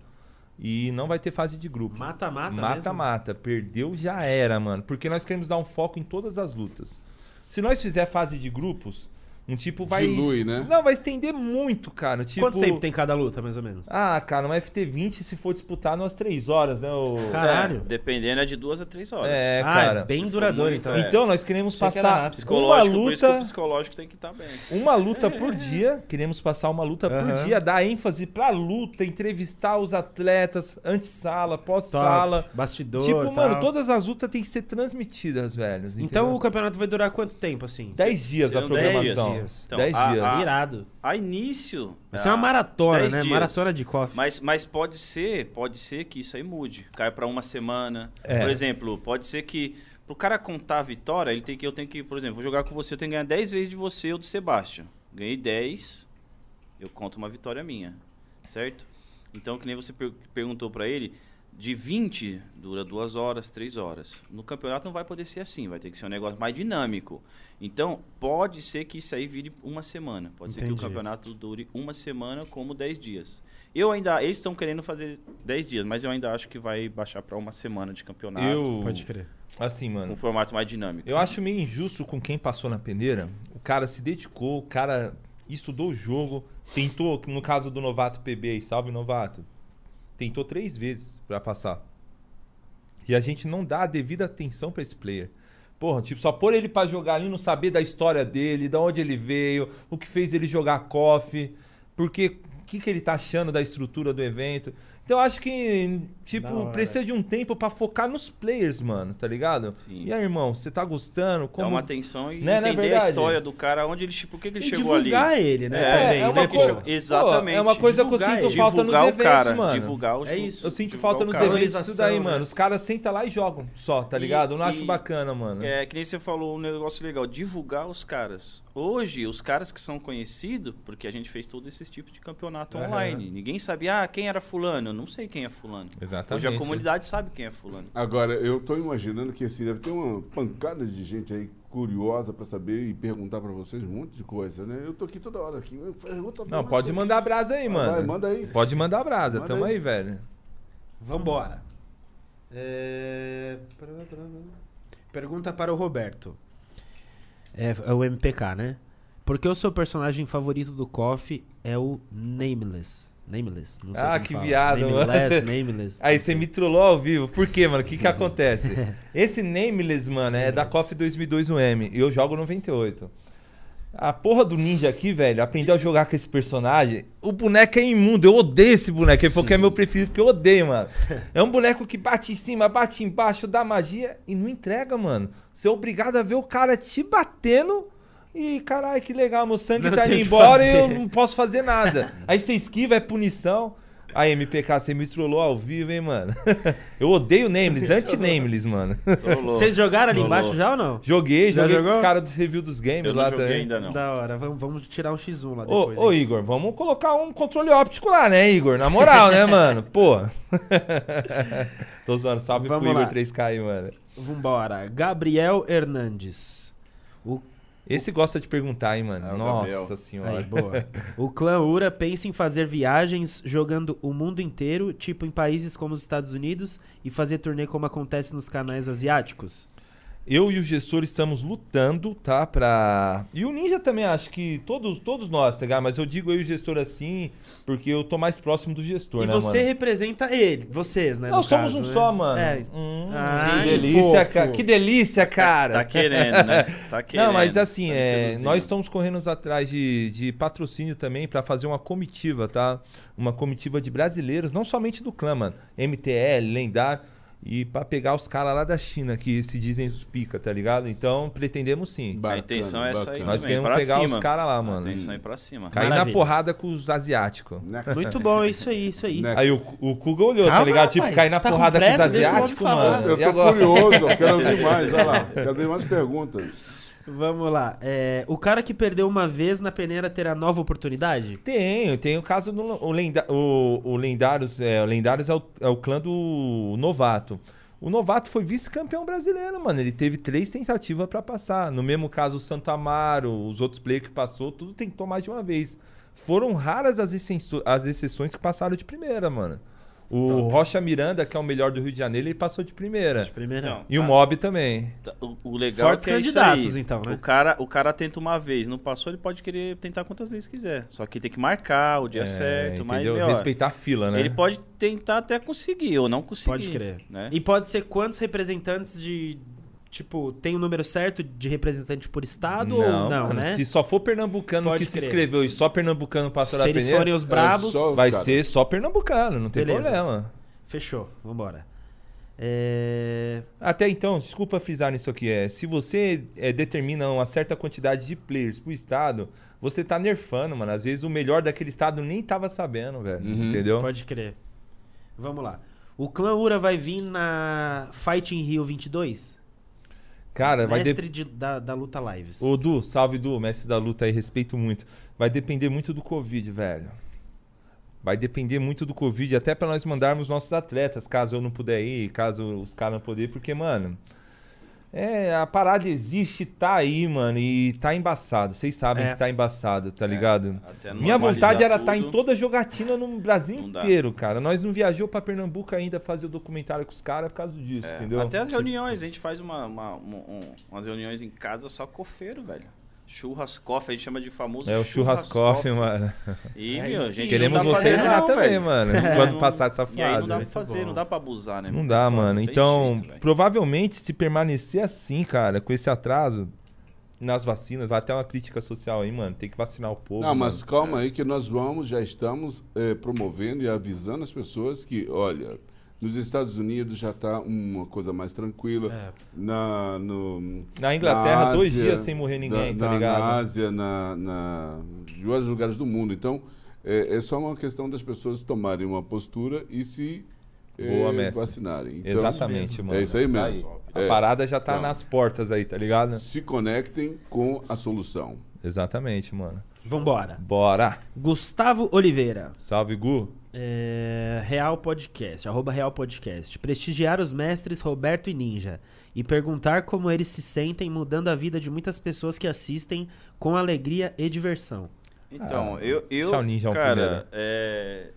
e não vai ter fase de grupo. Mata-mata mesmo? Mata-mata. Perdeu, já era, mano. Porque nós queremos dar um foco em todas as lutas. Se nós fizer fase de grupos, um tipo vai. Dilui, né? Não, vai estender muito, cara. Tipo... Quanto tempo tem cada luta, mais ou menos? Ah, cara, uma FT20, se for disputar, umas 3 horas, né? O... Caralho. É, dependendo é de duas a três horas. É, ah, cara. é bem duradouro, então. é. Então, nós queremos Achei que passar rápido. uma Psicológico, por isso que o luta. psicológico tem que estar bem. Uma [LAUGHS] luta por dia, queremos passar uma luta por Aham. dia, dar ênfase pra luta, entrevistar os atletas, antessala, pós-sala. Bastidor, Tipo, tal. mano, todas as lutas têm que ser transmitidas, velho. Então o campeonato vai durar quanto tempo, assim? 10 dias a Serão dez programação. Dias. 10 Então, a- dias. a- Irado. A início. Vai ser uma ah, maratona, 10 né? dias. Maratona de coffee. Mas, mas pode ser, pode ser que isso aí mude. Cai pra uma semana. É. Por exemplo, pode ser que pro cara contar a vitória, ele tem que eu tenho que, por exemplo, vou jogar com você, eu tenho que ganhar 10 vezes de você ou do Sebastião. Ganhei 10, eu conto uma vitória minha, certo? Então, que nem você per- perguntou pra ele, de 20 dura duas horas, três horas. No campeonato não vai poder ser assim, vai ter que ser um negócio mais dinâmico. Então, pode ser que isso aí vire uma semana. Pode ser que o Entendi. campeonato dure uma semana como 10 dias. Eu ainda, eles estão querendo fazer 10 dias, mas eu ainda acho que vai baixar pra uma semana de campeonato, Eu, Pode crer. assim, mano, um formato mais dinâmico. eu acho meio injusto com quem passou na peneira. O cara se dedicou, o cara estudou o jogo, tentou, no caso do novato PB aí, salve novato, tentou três vezes pra passar. E a gente não dá a devida atenção pra esse player. Porra, tipo, só pôr ele pra jogar ali, não saber da história dele, da onde ele veio, o que fez ele jogar KOF, porque o que, que ele tá achando da estrutura do evento. Então eu acho que, tipo, precisa de um tempo pra focar nos players, mano, tá ligado? Sim. E aí, irmão, você tá gostando? Dá Como... uma atenção e Né, não é entender a verdade? história do cara, onde ele, tipo, por que, que ele E chegou ali. divulgar ele, né? É, também, é uma né, coisa- pô? Pô, Exatamente. é uma coisa que eu Divulgar sinto ele. falta nos divulgar o eventos, cara, mano. Divulgar os É isso. Eu sinto divulgar falta o nos eventos isso daí, né? mano. Os caras sentam lá e jogam só, tá E- ligado? Eu não acho e- bacana, mano. É, que nem você falou um negócio legal, divulgar os caras. Hoje, os caras que são conhecidos, porque a gente fez todo esse tipo de campeonato Aham. online. Ninguém sabia, ah, quem era fulano? Eu não sei quem é fulano. Exatamente. Hoje a comunidade sabe quem é fulano. Agora, eu tô imaginando que assim, deve ter uma pancada de gente aí curiosa pra saber e perguntar pra vocês um monte de coisa, né? Eu tô aqui toda hora aqui. Pergunta Não, pode mandar brasa aí, mano. Vai, manda aí. Pode mandar brasa, Manda tamo aí. aí, velho. Vambora. É... Pergunta para o Roberto. É, é o MPK, né? Por que o seu personagem favorito do KOF é o Nameless? Nameless? Não sei Ah, que fala. viado, mano. Nameless, [LAUGHS] Nameless. Aí você me trollou ao vivo. Por quê, mano? O que que [LAUGHS] acontece? Esse Nameless, mano, é da KOF 2002 UM. E eu jogo 98. A porra do ninja aqui, velho, aprendeu a jogar com esse personagem. O boneco é imundo. Eu odeio esse boneco. Ele falou que é meu preferido porque eu odeio, mano. É um boneco que bate em cima, bate embaixo, dá magia e não entrega, mano. Você é obrigado a ver o cara te batendo. E caralho, que legal, meu sangue Não tá indo embora e eu não posso fazer nada. Aí você esquiva, é punição. Aí, MPK, você me trollou ao vivo, hein, mano? [LAUGHS] Eu odeio Nameless, [LAUGHS] anti-Nameless, mano. Vocês jogaram ali embaixo já ou não? Joguei, Já joguei com jogou? os caras do review dos games Eu não lá joguei também. ainda não. Da hora. Vamos, vamos tirar um X1 lá Ô, depois. ô, hein? Igor, vamos colocar um controle óptico lá, né, Igor? Na moral, né, mano? [LAUGHS] Pô. Tô zoando, salve Vamos pro Igor lá. 3K aí, mano. Vambora. Gabriel Hernandes. O Esse gosta de perguntar, hein, mano? É o Nossa Gabriel. senhora. Aí, boa. O clã Ura pensa em fazer viagens jogando o mundo inteiro, tipo em países como os Estados Unidos, e fazer turnê como acontece nos canais asiáticos. Eu e o gestor estamos lutando, tá? Pra. E o Ninja também, acho que todos, todos nós, tá ligado? Mas eu digo eu e o gestor assim, porque eu tô mais próximo do gestor, e né, você mano? representa ele, vocês, né? Não, no somos caso, um né? só, mano. É. Hum, Ai, que delícia, cara. Que delícia, cara. Tá querendo, né? Tá querendo. [LAUGHS] Não, mas assim, Tá é, nós estamos correndo atrás de, de patrocínio também pra fazer uma comitiva, tá? Uma comitiva de brasileiros, não somente do clã, mano. MTL, Lendar. E pra pegar os caras lá da China, que se dizem os pica, tá ligado? Então, pretendemos sim. A intenção é essa aí bacana. Nós também, queremos pra pegar cima. os caras lá, A mano. intenção é ir pra cima. Cair Maravilha. na porrada com os asiáticos. Muito bom, é isso aí, isso aí. Next. Aí o, o Kuga olhou, tá Calma, ligado? Tipo, rapaz. cair na Tá com porrada com, pressa? os Deixa o homem asiáticos, mano. Eu tô agora? curioso, eu quero [LAUGHS] ouvir mais, olha lá. Quero ver mais perguntas. Vamos lá. É, o cara que perdeu uma vez na peneira terá nova oportunidade? Tenho, tem o caso do o, lenda, o, o Lendários. É, o Lendários é o, é o clã do Novato. O Novato foi vice-campeão brasileiro, mano. Ele teve três tentativas pra passar. No mesmo caso, o Santo Amaro, os outros players que passou, tudo tentou mais de uma vez. Foram raras as, as exceções que passaram de primeira, mano. O Rocha Miranda, que é o melhor do Rio de Janeiro, ele passou de primeira. Primeiro. Então, E o tá- Mob também. tá- O, o legal Fortes é que é isso candidatos, aí. então, né? O cara, o cara tenta uma vez, não passou, ele pode querer tentar quantas vezes quiser. Só que tem que marcar o dia É, certo, mas entendeu? meu, ó, Respeitar a fila, né? ele pode tentar até conseguir ou não conseguir. Pode crer. Né? E pode ser quantos representantes de. Tipo, tem o número certo de representante por estado ou não, mano, né? Se só for pernambucano Pode que se crer. inscreveu e só pernambucano passou Se eles peneira, forem os brabos, só- vai Cara. ser só pernambucano, não tem Beleza. problema. fechou. Vambora. É... Até então, desculpa frisar nisso aqui, é, se você é, determina uma certa quantidade de players pro estado, você tá nerfando, mano. Às vezes o melhor daquele estado nem tava sabendo, velho, Uhum. entendeu? Pode crer. Vamos lá. O clã Ura vai vir na Fight in Rio 22? Cara, vai de... Mestre de- da, da luta lives. Ô, Du, salve Du, mestre da luta aí, respeito muito. Vai depender muito do Covid, velho. Vai depender muito do Covid, até pra nós mandarmos nossos atletas, caso eu não puder ir, caso os caras não puderem, porque, mano. É, a parada existe, tá aí, mano, e tá embaçado. Vocês sabem É. que tá embaçado, tá ligado? Até Minha vontade era estar tudo. em toda jogatina no Brasil Não dá. inteiro, cara. Nós não viajou pra Pernambuco ainda fazer o documentário com os caras por causa disso, É, entendeu? Até as reuniões, a gente faz uma, uma- um- um- umas reuniões em casa só cofeiro, velho. Churrascoff, a gente chama de famoso É o churrascoff, mano. E, Aí meu, gente Queremos pra vocês lá não, também, velho. mano. É, Quando não- passar essa E aí fase. não dá pra fazer, bom. não dá pra abusar, né? Não dá, mano. não Então, jeito, provavelmente, se permanecer assim, cara, com esse atraso nas vacinas, vai até uma crítica social aí, mano. Tem que vacinar o povo. Não, mas mano. calma aí que nós vamos, já estamos eh, promovendo e avisando as pessoas que, olha, nos Estados Unidos já está uma coisa mais tranquila. É. Na, no, Na Inglaterra, na dois Ásia, dias sem morrer ninguém, na, tá na- ligado? Na Ásia, na, na, em vários lugares do mundo. Então, é, é só uma questão das pessoas tomarem uma postura e se eh, Boa, vacinarem. Então, Exatamente, mano. É isso aí mesmo. Aí, a É. parada já tá Então. nas portas aí, tá ligado? Se conectem com a solução. Exatamente, mano. Vambora. Bora! Gustavo Oliveira. Salve, Gu. É, Real Podcast, arroba Real Podcast. Prestigiar os mestres Roberto e Ninja e perguntar como eles se sentem mudando a vida de muitas pessoas que assistem com alegria e diversão. Então, Ah, eu, eu é cara, é,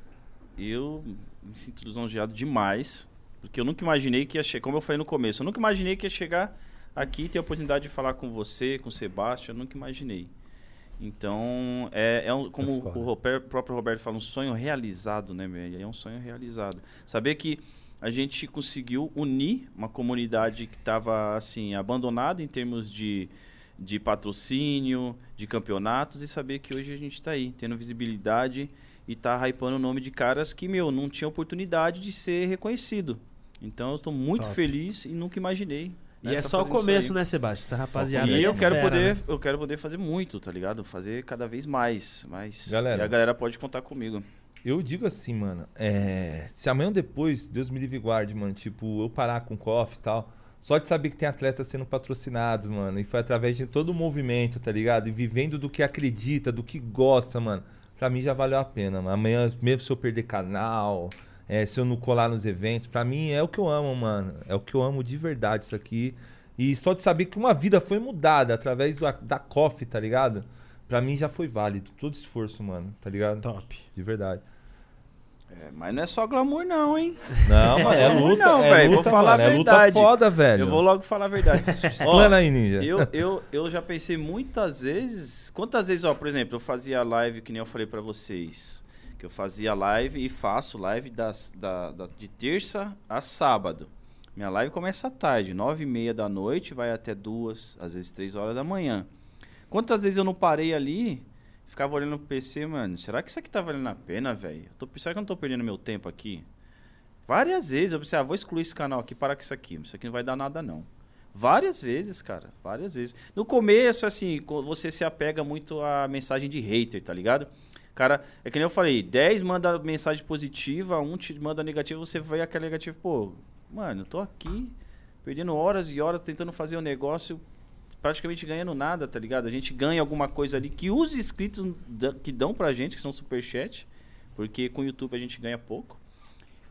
eu me sinto lisonjeado demais, porque eu nunca imaginei que ia chegar, como eu falei no começo, eu nunca imaginei que ia chegar aqui e ter a oportunidade de falar com você, com o Sebastião, eu nunca imaginei. Então, é, é um- como foda. o Rober- próprio Roberto fala, um sonho realizado, né, meu? É um sonho realizado. Saber que a gente conseguiu unir uma comunidade que estava, assim, abandonada em termos de, de patrocínio, de campeonatos, e saber que hoje a gente está aí, tendo visibilidade e tá hypando o nome de caras que, meu, não tinha oportunidade de ser reconhecido. Então, eu estou muito Top. feliz e nunca imaginei. E né, é tá só o começo, né, Sebastião? Essa rapaziada. E aí é eu quero fera, poder, né? eu quero poder fazer muito, tá ligado? Fazer cada vez mais, mais. Galera. E a galera pode contar comigo. Eu digo assim, mano, é, se amanhã ou depois, Deus me livre e guarde, mano, tipo, eu parar com o coffee e tal, só de saber que tem atletas sendo patrocinados, mano, e foi através de todo o movimento, tá ligado? E vivendo do que acredita, do que gosta, mano, pra mim já valeu a pena, mano. Amanhã, mesmo se eu perder canal, é, se eu não colar nos eventos, pra mim é o que eu amo, mano. É o que eu amo de verdade isso aqui. E só de saber que uma vida foi mudada através do, da coffee, tá ligado? Pra mim já foi válido, todo esforço, mano, tá ligado? Top. De verdade. É, mas não é só glamour, não, hein? Não, mano, é Não, luta, não, é velho, vou falar mano, a é luta verdade. foda, velho. Eu vou logo falar a verdade. [LAUGHS] Explana aí, Ninja. eu, eu, eu já pensei muitas vezes. Quantas vezes, ó, por exemplo, eu fazia live, que nem eu falei pra vocês. Que eu fazia live e faço live das, da, da- de terça a sábado. Minha live começa à tarde, nove e meia da noite, vai até duas, às vezes três horas da manhã. Quantas vezes eu não parei ali, ficava olhando pro PC, mano, será que isso aqui tá valendo a pena, velho? Será que eu não tô perdendo meu tempo aqui? Várias vezes eu pensei, ah, vou excluir esse canal aqui, parar com isso aqui. Isso aqui não vai dar nada, não. Várias vezes, cara. Várias vezes. No começo, assim, você se apega muito à mensagem de hater, tá ligado? Cara, é que nem eu falei, 10 manda mensagem positiva, um te manda negativa, você vai aquela negativa, pô, mano, eu tô aqui perdendo horas e horas tentando fazer um negócio, praticamente ganhando nada, tá ligado? A gente ganha alguma coisa ali que os inscritos que dão pra gente, que são superchat, porque com o YouTube a gente ganha pouco.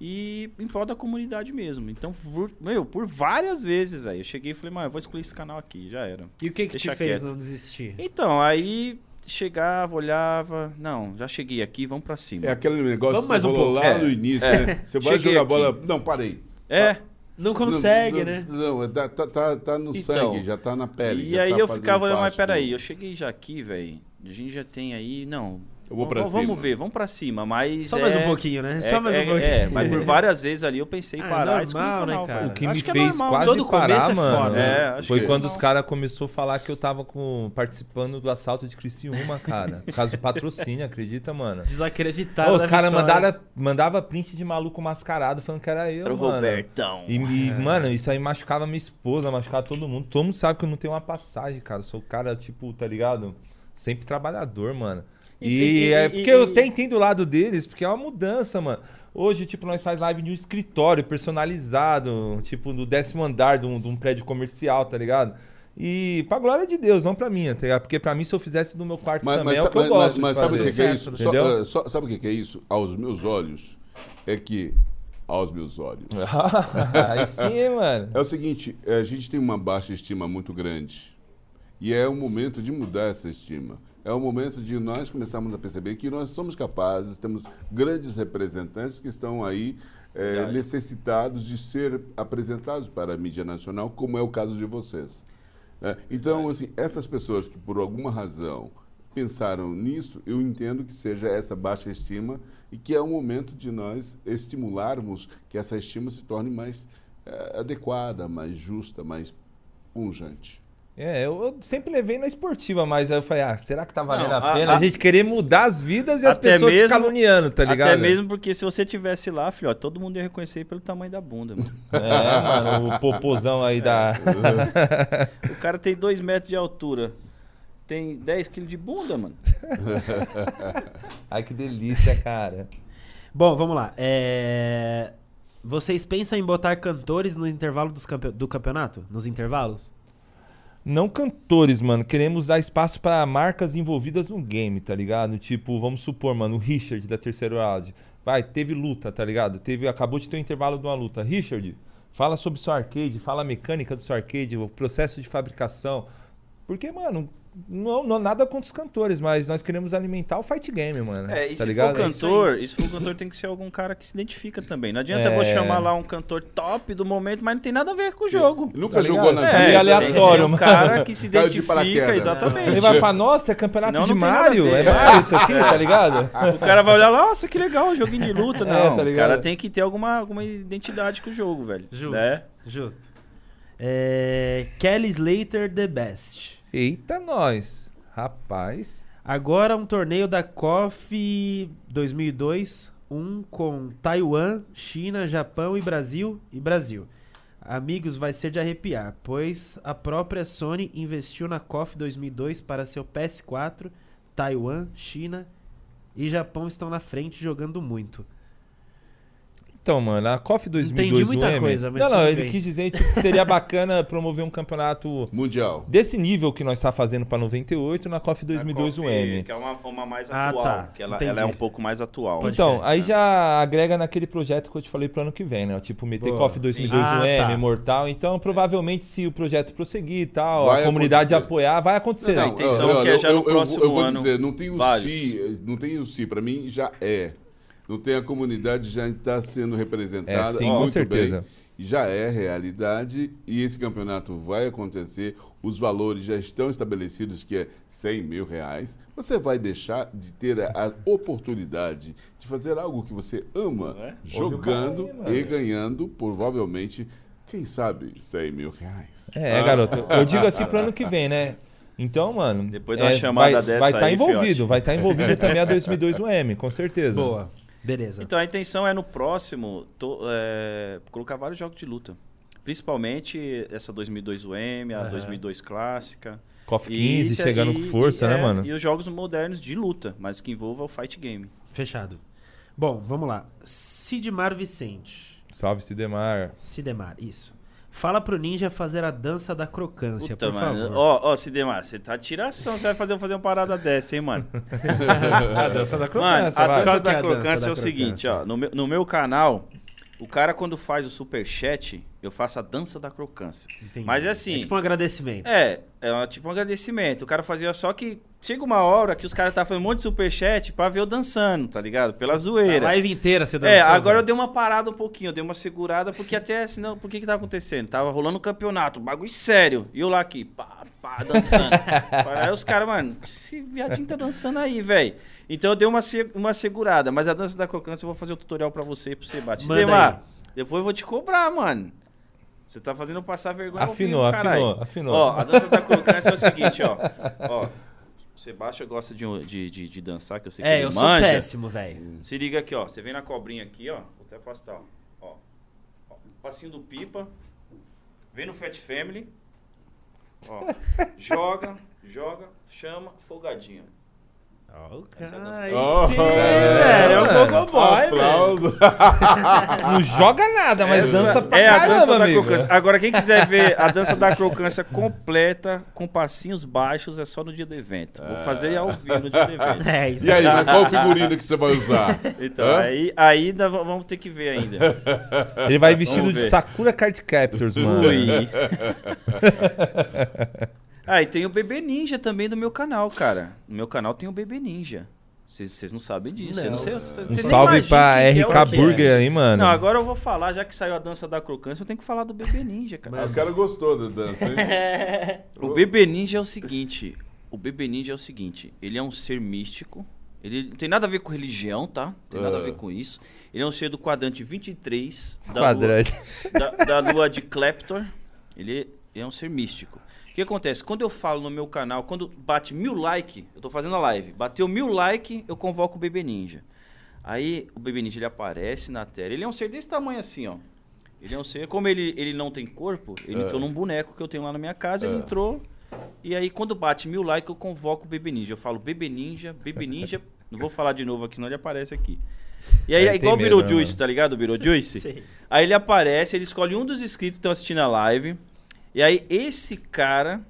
E em prol da comunidade mesmo. Então, por, meu, por várias vezes, velho, eu cheguei e falei, mano, eu vou excluir esse canal aqui, já era. E o que que te Deixa fez quieto. não desistir? Então, aí chegava, olhava, não, já cheguei aqui, vamos pra cima. É aquele negócio Vamos que você um falou pouco. lá É, no início, é. né? Você vai jogar aqui. bola. Não, parei. É, Não consegue, não, né? Não, não, tá, tá- tá, tá no Então, sangue, já tá na pele. e já aí tá eu ficava olhando, mas peraí, eu cheguei já aqui, velho, a gente já tem aí, não, Eu vou v- cima. Vamos ver, vamos pra cima, mas Só é- mais um pouquinho, né? É, Só mais um é- pouquinho. É, mas por [LAUGHS] várias vezes ali eu pensei em Ah, é parar o normal, né, canal, cara? velho. O que Acho me que é fez quase Todo parar, começo é mano. É, acho foi que é quando os caras começaram a falar que eu tava com, participando do assalto de Criciúma, cara. Por causa do patrocínio, acredita, mano? Desacreditado. Ô, os caras vitória. mandaram mandava print de maluco mascarado falando que era eu, Era mano. Robertão. E, e, É. mano, isso aí machucava minha esposa, machucava todo mundo. Todo mundo sabe que eu não tenho uma passagem, cara. Eu sou o cara, tipo, tá ligado? Sempre trabalhador, mano. E- E, e- é porque e- eu até entendo o lado deles, porque é uma mudança, mano. Hoje, tipo, nós faz live de um escritório personalizado, tipo, no décimo andar de um, de um prédio comercial, tá ligado? E pra glória de Deus, não pra mim, tá ligado? Porque pra mim, se eu fizesse no meu quarto Mas, também, mas, é o que eu mas- gosto mas de sabe o fazer. que, que é isso? Só, só- sabe o que, que é isso? Aos meus olhos, é que. Aos meus olhos. [LAUGHS] Aí sim, mano. É o seguinte, a gente tem uma baixa estima muito grande. E é o momento de mudar essa estima. É o momento de nós começarmos a perceber que nós somos capazes, temos grandes representantes que estão aí Verdade. necessitados de ser apresentados para a mídia nacional, como é o caso de vocês. É, então, assim, essas pessoas que por alguma razão pensaram nisso, eu entendo que seja essa baixa estima e que é o momento de nós estimularmos que essa estima se torne mais eh, adequada, mais justa, mais punjante. É, eu, eu sempre levei na esportiva, mas aí eu falei, ah, será que tá valendo Não, a a- pena a, a- gente querer mudar as vidas e as pessoas te mesmo- caluniando, tá ligado? Até mesmo porque se você tivesse lá, filho, ó, todo mundo ia reconhecer pelo tamanho da bunda, mano. É, mano, o popozão aí da. [LAUGHS] O cara tem 2 metros de altura. Tem 10 quilos de bunda, mano. [LAUGHS] Ai, que delícia, cara. Bom, vamos lá. É, Vocês pensam em botar cantores no intervalo dos campe- do campeonato? Nos intervalos? Não cantores, mano. Queremos dar espaço pra marcas envolvidas no game, tá ligado? Tipo, vamos supor, mano, o Richard da terceira round. Vai, teve luta, tá ligado? Teve, acabou de ter um intervalo de uma luta. Richard, fala sobre seu arcade, fala a mecânica do seu arcade, o processo de fabricação. Porque, mano, não, não nada contra os cantores, mas nós queremos alimentar o fight game, mano. É, e tá se ligado? for É cantor, e se for cantor tem que ser algum cara que se identifica também. Não adianta eu vou É. chamar lá um cantor top do momento, mas não tem nada a ver com o jogo. Nunca Tá jogou na É, vida. aleatório, tem que ser um mano. cara que se identifica, exatamente. Ele vai falar, nossa, é campeonato Senão de Mario? É Mario isso aqui, tá ligado? O cara vai olhar, nossa, que legal, um joguinho de luta. É, Não, tá o cara tem que ter alguma, alguma identidade com o jogo, velho. Justo. Né? Justo. É, Kelly Slater The Best. Eita, nós. Rapaz. Agora um torneio da KOF 2002, um com Taiwan, China, Japão e Brasil e Brasil. Amigos, vai ser de arrepiar, pois a própria Sony investiu na KOF 2002 para seu PS4. Taiwan, China e Japão estão na frente jogando muito. Então, mano, a KOF 2002 Entendi muita UM, coisa, mas Não, não, tudo ele bem. quis dizer tipo, que seria bacana [LAUGHS] promover um campeonato Mundial. desse nível que nós tá fazendo pra 98 na KOF 2002 A UM. Que é uma, uma mais Ah, atual. tá. Que ela, ela é um pouco mais atual. Pode Então, crer. aí já agrega naquele projeto que eu te falei pro ano que vem, né? Tipo, meter Boa, KOF sim. 2002 Ah, UM, tá. Imortal. Então, provavelmente, se o projeto prosseguir e tal, Vai a comunidade acontecer. apoiar, vai acontecer. a intenção é que é já no próximo eu vou ano, dizer, não tem o vários. si, não tem o si, para mim já é. Não tem a comunidade já está sendo representada É, sim, muito com certeza. bem. Já é realidade e esse campeonato vai acontecer. Os valores já estão estabelecidos que é 100 mil reais. Você vai deixar de ter a, oportunidade de fazer algo que você ama, É? jogando o aí, e ganhando, provavelmente, quem sabe, 100 mil reais. É, Ah. garoto. Eu [LAUGHS] digo assim pro ano que vem, né? Então, mano. Depois de uma é, chamada vai, dessa Vai estar fiote. vai estar envolvido [LAUGHS] também a 2002 UM, com certeza. Boa. Beleza. Então a intenção é no próximo to- é, colocar vários jogos de luta. Principalmente essa 2002 UM, a Aham. 2002 clássica. KOF E 15 isso- chegando e- com força, e- né, é, mano? E os jogos modernos de luta, mas que envolva o fight game. Fechado. Bom, vamos lá. Sidmar Vicente. Salve, Sidemar. Sidemar, isso. Fala pro ninja fazer a dança da crocância, Puta, por mano. favor. Ó, ó, Sidemar, você tá tiração. Você vai fazer, fazer uma parada dessa, hein, mano? [LAUGHS] a dança da Mano, a dança que é da a crocância dança é da o seguinte, crocância? ó. No meu, no meu canal, o cara quando faz o superchat, eu faço a dança da crocância. Entendi. Mas é assim. É tipo um agradecimento. É, é tipo um agradecimento. O cara fazia só que. Chega uma hora que os caras estavam fazendo um monte de superchat pra ver eu dançando, tá ligado? Pela A zoeira. live inteira você dançou. É, agora eu velho. dei uma parada um pouquinho, eu dei uma segurada, porque até senão, por que que tava acontecendo? Tava rolando um campeonato, um bagulho sério. E eu lá aqui, pá, pá, dançando. [LAUGHS] aí os caras, mano, esse viadinho tá dançando aí, velho. Então eu dei uma, uma segurada, mas a dança da crocância eu vou fazer o tutorial pra você, pra você bater. Manda Demar, depois eu vou te cobrar, mano. Você tá fazendo eu passar vergonha ao Afinou, vivo, afinou, afinou. Ó, a dança da [LAUGHS] crocância é o seguinte, ó. Ó, o Sebastião gosta de, de, de, de dançar, que eu sei que É, ele eu sou manja. péssimo, velho. Se liga aqui, ó. Você vem na cobrinha aqui, ó. Vou até pastar, ó. ó. Ó, Passinho do pipa. Vem no Fat Family. Ó. joga, joga, chama, folgadinho. Essa é a dança. Aí Oh, sim, é, velho. É um mano. gogoboy, velho. [LAUGHS] Não joga nada, mas Essa dança pra é caramba, a dança da amigo. crocância. Agora, quem quiser ver a dança da crocância completa, com passinhos baixos, é só no dia do evento. Vou fazer ao vivo no dia do evento. [LAUGHS] É isso. [LAUGHS] E aí, mas qual figurino que você vai usar? Então, Hã? aí, aí nós vamos ter que ver ainda. Ele vai vestido de. Sakura Card Captors, mano. Ui. Ah, e tem o Bebê Ninja também do meu canal, cara. No meu canal tem o Bebê Ninja. Vocês não sabem disso. Não. Eu não sei, Um salve pra é RK é. Burger aí, mano. Não, agora eu vou falar, já que saiu a dança da crocância, eu tenho que falar do Bebê Ninja, cara. Ah, o cara gostou da dança, hein? [LAUGHS] O Bebê Ninja é o seguinte. O Bebê Ninja é o seguinte. Ele é um ser místico. Ele não tem nada a ver com religião, tá? Não tem nada a Ah. ver com isso. Ele é um ser do quadrante 23 da Quadrante. Lua, da, da lua de Kleptor. Ele é um ser místico. O que acontece? Quando eu falo no meu canal, quando bate mil like, eu tô fazendo a live. Bateu mil like, eu convoco o Bebê Ninja. Aí o Bebê Ninja ele aparece na tela. Ele é um ser desse tamanho assim, ó. Ele é um ser. Como ele, ele não tem corpo, ele É. entrou num boneco que eu tenho lá na minha casa, ele É. entrou. E aí, quando bate mil likes, eu convoco o Bebê Ninja. Eu falo Bebê Ninja, Bebê Ninja. [LAUGHS] não vou falar de novo aqui, senão ele aparece aqui. E aí, Aí é igual o medo, Beetlejuice, né? tá ligado? O Beetlejuice? [LAUGHS] Aí ele aparece, ele escolhe um dos inscritos que estão assistindo a live. E aí, esse cara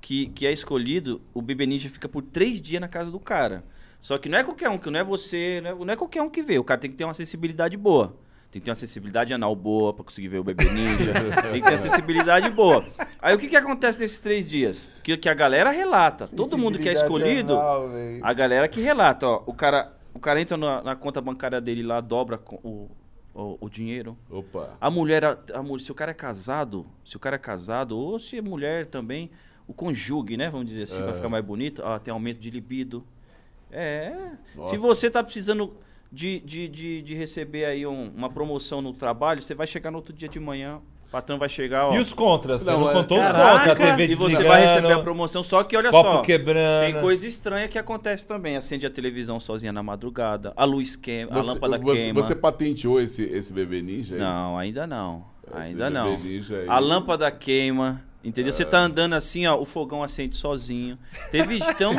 que, que é escolhido, o Bebê Ninja fica por três dias na casa do cara. Só que não é qualquer um, que não é você, não é, não é qualquer um que vê. O cara tem que ter uma acessibilidade boa. Tem que ter uma acessibilidade anal boa pra conseguir ver o Bebê Ninja. [LAUGHS] tem que ter acessibilidade boa. Aí o que, que acontece nesses três dias? Que, que a galera relata. Todo mundo que é escolhido. A galera que relata, ó. O cara, o cara entra na, na conta bancária dele lá, dobra o, o, o dinheiro. Opa. A mulher, a, a se o cara é casado, se o cara é casado, ou se é mulher também, o conjugue, né? Vamos dizer assim, É. pra ficar mais bonito, ó, tem aumento de libido. É. Nossa. Se você tá precisando de, de, de, de receber aí um- uma promoção no trabalho, você vai chegar no outro dia de manhã, o patrão vai chegar, ó. E os contras? Você Não, não, é- contou os Caraca, contras, a TV E você vai receber a promoção, só que olha copo só. quebrando. Tem coisa estranha que acontece também. Acende a televisão sozinha na madrugada, a luz queima, a Você- lâmpada você, queima. Você patenteou esse, esse bebê ninja aí? Não, ainda não. Esse ainda bebê não. ninja aí. A lâmpada queima. Entendeu? Você tá andando assim, ó, o fogão acende sozinho. Teve, [LAUGHS] então,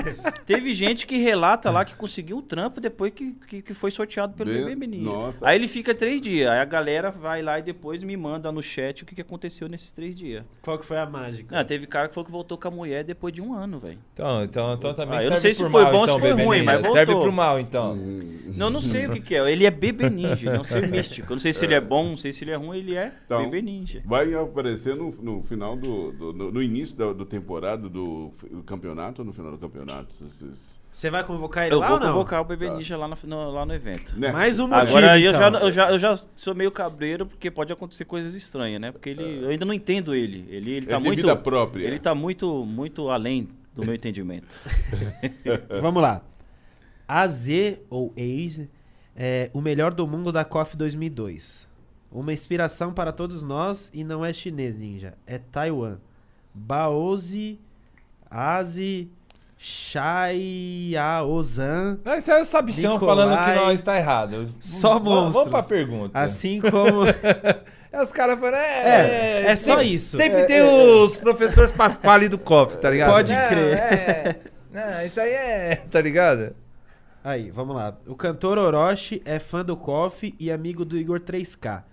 teve gente que relata lá que conseguiu um trampo depois que, que, que foi sorteado pelo Bem- Bebê Ninja. Nossa. Aí ele fica três dias. Aí a galera vai lá e depois me manda no chat o que, que aconteceu nesses três dias. Qual que foi a mágica? Ah, teve cara que falou que voltou com a mulher depois de um ano, velho. Então, então, então também Ah, eu não serve sei se foi mal, bom ou então, se foi ruim, ninja. mas Serve voltou. pro mal, então. Não, não sei o que, que é. Ele é bebê ninja, é um ser místico. Eu não sei se ele é bom, não sei se ele é ruim, ele é Então, bebê ninja. Vai aparecer no, no final do, do- no, no início da do temporada do, do campeonato ou no final do campeonato? Esses- Você vai convocar ele Eu lá vou ou não? convocar o bebê Tá. ninja lá no, no- lá no evento. né? Mais um motivo, Agora eu, já, então. eu, já, eu já sou meio cabreiro porque pode acontecer coisas estranhas, né? Porque ele, eu ainda não entendo ele. Ele, ele tá Ele tem muito. vida própria. Ele tá muito, muito além do meu entendimento. [LAUGHS] Vamos lá. AZ ou AZE é o melhor do mundo da KOF 2002. Uma inspiração para todos nós e não é chinês, ninja. É Taiwan. Baozi, Azi, Xiaozan, Não, isso aí é o Sabichão Nicolai- falando que nós tá errado. Só Vamos- Vamos monstros. pra pergunta. assim como... [LAUGHS] É, os caras falando, é, É, é só sempre- isso. Sempre tem os professores Pasquale do COF, tá ligado? Pode Não, crer. É, não, isso aí é, tá ligado? Aí, vamos lá. O cantor Orochi é fã do KOF e amigo do Igor 3K.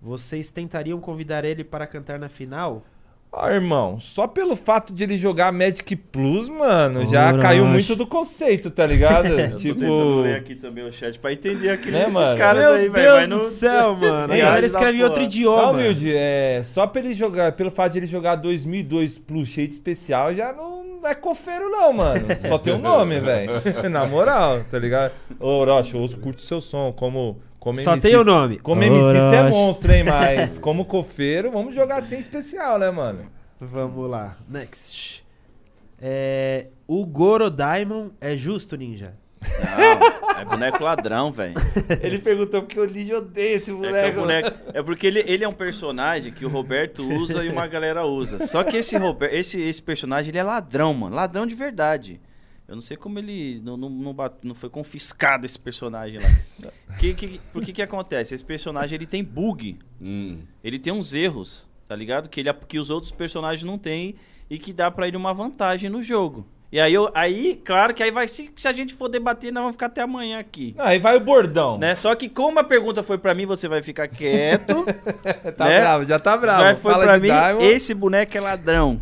Vocês tentariam convidar ele para cantar na final? Ó, irmão, só pelo fato de ele jogar Magic Plus, mano, já caiu muito do conceito, tá ligado? [LAUGHS] Eu tipo, tô tentando ler aqui também o chat pra entender aqui Né, esses caras Meu aí, Deus velho. Mas do não... céu, [LAUGHS] mano. A Ei, galera da escreve em outro Tá idioma. humilde, é, só pra ele jogar, pelo fato de ele jogar 2002 Plus cheio de especial, já não é cofeiro não, mano. Só tem o nome, [LAUGHS] velho. Na moral, tá ligado? Ô, Orochi, eu curto seu som, como... como Só MC tem o nome. Como MC você é Orochi. monstro, hein, mas como cofeiro, vamos jogar sem especial, né, mano? Vamos lá. Next. É, o Goro Diamond é justo, ninja? Não, é boneco ladrão, velho. [LAUGHS] Ele perguntou porque o Lígia odeia esse É, moleque. é, o boneco- é porque ele, ele é um personagem que o Roberto usa e uma galera usa. Só que esse, esse, esse personagem ele é ladrão, mano. Ladrão de verdade. Eu não sei como ele não, não, não, bat- não foi confiscado esse personagem lá. [LAUGHS] Que, que, por que que acontece? Esse personagem ele tem bug. Hum. Ele tem uns erros, tá ligado? Que, ele, que os outros personagens não têm e que dá pra ele uma vantagem no jogo. E aí, eu, aí claro que aí vai. Se, se a gente for debater, nós vamos ficar até amanhã aqui. Não, aí vai o bordão. Né? Só que como a pergunta foi pra mim, você vai ficar quieto. [LAUGHS] Tá né? bravo, já tá bravo. Vai, foi de mim, Diamond. esse boneco é ladrão.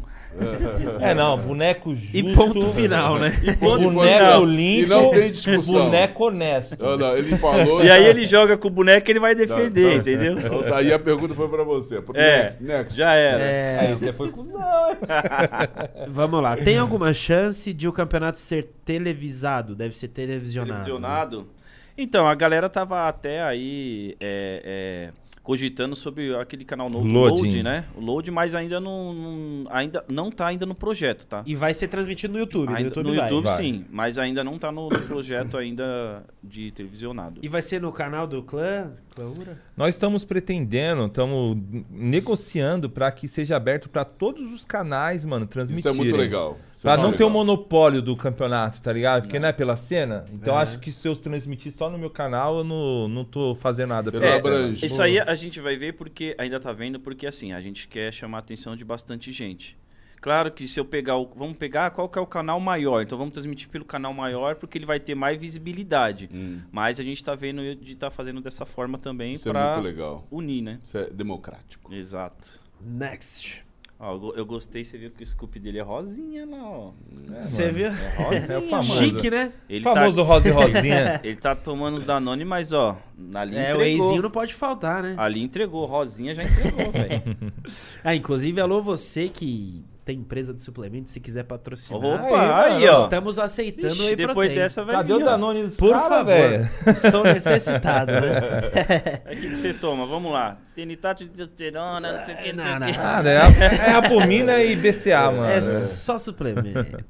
É, não, boneco justo. E ponto final, né? ponto boneco final. limpo. E não tem discussão. Boneco honesto. Não, não, ele falou. E aí ele joga com o boneco e ele vai defender, Tá, tá. entendeu? Então, tá, aí a pergunta foi pra você. Pro É, Next, next. já era. É, Aí você foi cuzão. [LAUGHS] vamos lá. Tem alguma chance de o campeonato ser televisado? Deve ser televisionado. Televisionado. Então, a galera tava até aí é, é, cogitando sobre aquele canal novo, Loading. Load, né? O Load, mas ainda não, não- ainda não tá ainda no projeto, tá? E vai ser transmitido no YouTube. no Ainda- YouTube, no. YouTube vai. sim, mas ainda não tá no, no projeto ainda de televisionado. E vai ser no canal do clã? Clãura? Nós estamos pretendendo, estamos negociando para que seja aberto para todos os canais, mano, Isso transmitirem. é muito legal. Pra é não ter o legal. monopólio do campeonato, tá ligado? Porque não, é pela cena. Então É. acho que se eu transmitir só no meu canal, eu não, não tô fazendo nada não abrange. Isso aí a gente vai ver porque ainda tá vendo, porque assim, a gente quer chamar a atenção de bastante gente. Claro que se eu pegar o. Vamos pegar qual que é o canal maior. Então vamos transmitir pelo canal maior porque ele vai ter mais visibilidade. Hum, Mas a gente tá vendo de estar fazendo dessa forma também isso é pra muito legal. unir, né? Isso é democrático. Exato. Next. Ó, eu, go- eu gostei, você viu que o Scoop dele é rosinha lá, ó. É, Você viu? É rosinha, É o famoso. Chique, né? Ele Famoso tá, Rosa e [LAUGHS] Rosinha. ele tá tomando os Danone, mas ó, ali É, o entregou. eizinho não pode faltar, né? Ali entregou, rosinha já entregou, velho. [LAUGHS] Ah, inclusive, alô você que tem empresa de suplementos, se quiser patrocinar. Opa, aí, ó. Estamos aceitando Ixi, o depois Protein. dessa vai Cadê vir, o. Danone dos Por cara, favor, velho? [LAUGHS] estou necessitado, né? [LAUGHS] O que, que você toma? Vamos lá. Tenitato de testosterona, não sei o que, não sei Não, o não. que. Ah, é, a- é apomina e BCA, mano. É só suplemento.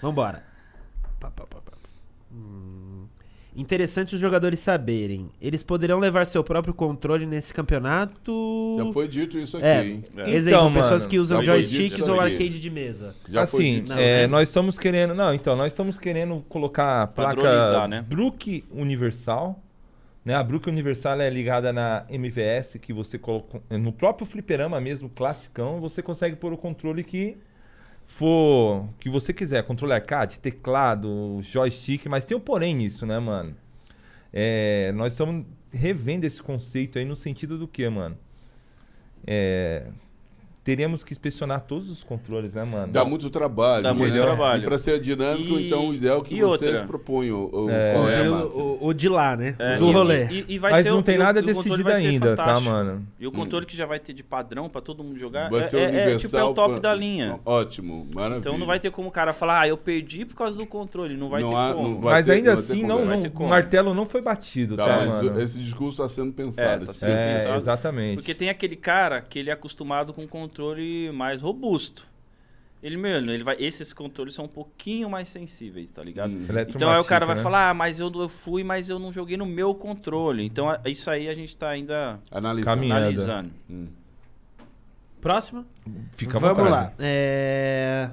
Vambora. Pá, pá, pá. Interessante os jogadores saberem. Eles poderão levar seu próprio controle nesse campeonato. Já foi dito isso aqui, É. hein? É. Exemplo, Então, pessoas mano, que usam joysticks ou arcade de mesa. Já foi assim. Não, é, nós estamos querendo. Não, então, nós estamos querendo colocar a placa né? Brook Universal. Né? A Brook Universal é ligada na MVS, que você coloca. No próprio fliperama mesmo, classicão, você consegue pôr o controle que for. que você quiser. Controle arcade, teclado, joystick, mas tem um porém nisso, né, mano? É, nós estamos revendo esse conceito aí no sentido do que, mano? É, teríamos que inspecionar todos os controles, né, mano? Dá muito trabalho. Dá muito entendeu? trabalho. E pra ser dinâmico, E- então o ideal é que e vocês outra? proponham. O, É. qual é o, o- o de lá, né? É, Do e- rolê. E, e vai Mas ser não o- tem o- nada o decidido ainda, tá, mano? E o controle que já vai ter de padrão pra todo mundo jogar Vai é, ser é- é, tipo, é o top pra- da linha. Ótimo, maravilha. Então não vai ter como o cara falar, ah, eu perdi por causa do controle. Não vai Não ter há- como. não vai Mas ter- ainda assim, não, não- o martelo não foi batido, Tá, tá, mano? esse discurso está sendo É, pensado. tá É, pensado. exatamente. Porque tem aquele cara que ele é acostumado com um controle mais robusto. Ele, mano, ele vai. Esses controles são um pouquinho mais sensíveis, tá ligado? Hum. Então aí o cara vai né? falar, ah, mas eu, eu fui, mas eu não joguei no meu controle. Então a- isso aí a gente tá ainda Analisando. Analisando. Hum. Próxima? Fica Vamos vontade. lá. É...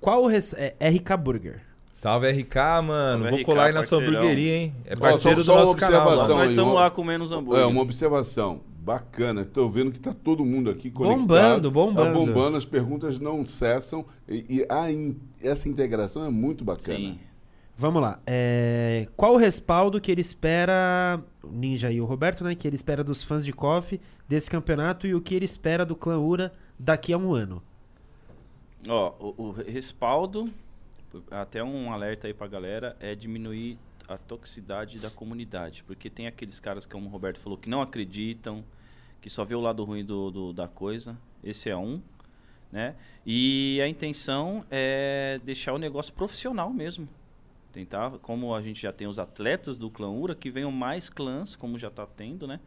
Qual o res... é, RK Burger? Salve RK, mano. Salve, Vou RK, colar aí na sua hamburgueria, hein? É parceiro só- do só nosso canal. lá. Nós estamos uma- lá comendo os hambúrgueres. É, uma observação bacana. Estou vendo que está todo mundo aqui conectado. Bombando, bombando. Tá bombando, as perguntas não cessam. E, e a in- essa integração é muito bacana. Sim. Vamos lá. É, Qual o respaldo que ele espera, o Ninja e o Roberto, né? Que ele espera dos fãs de KOF desse campeonato e o que ele espera do Clã Ura daqui a um ano? Ó, o, o respaldo, até um alerta aí pra galera, é diminuir a toxicidade da comunidade. Porque tem aqueles caras, como o Roberto falou, que não acreditam, que só vê o lado ruim do, do- da coisa. Esse é um, né? E a intenção é deixar o negócio profissional mesmo. Tentar, como a gente já tem os atletas do clã Ura, que venham mais clãs, como já tá tendo, né?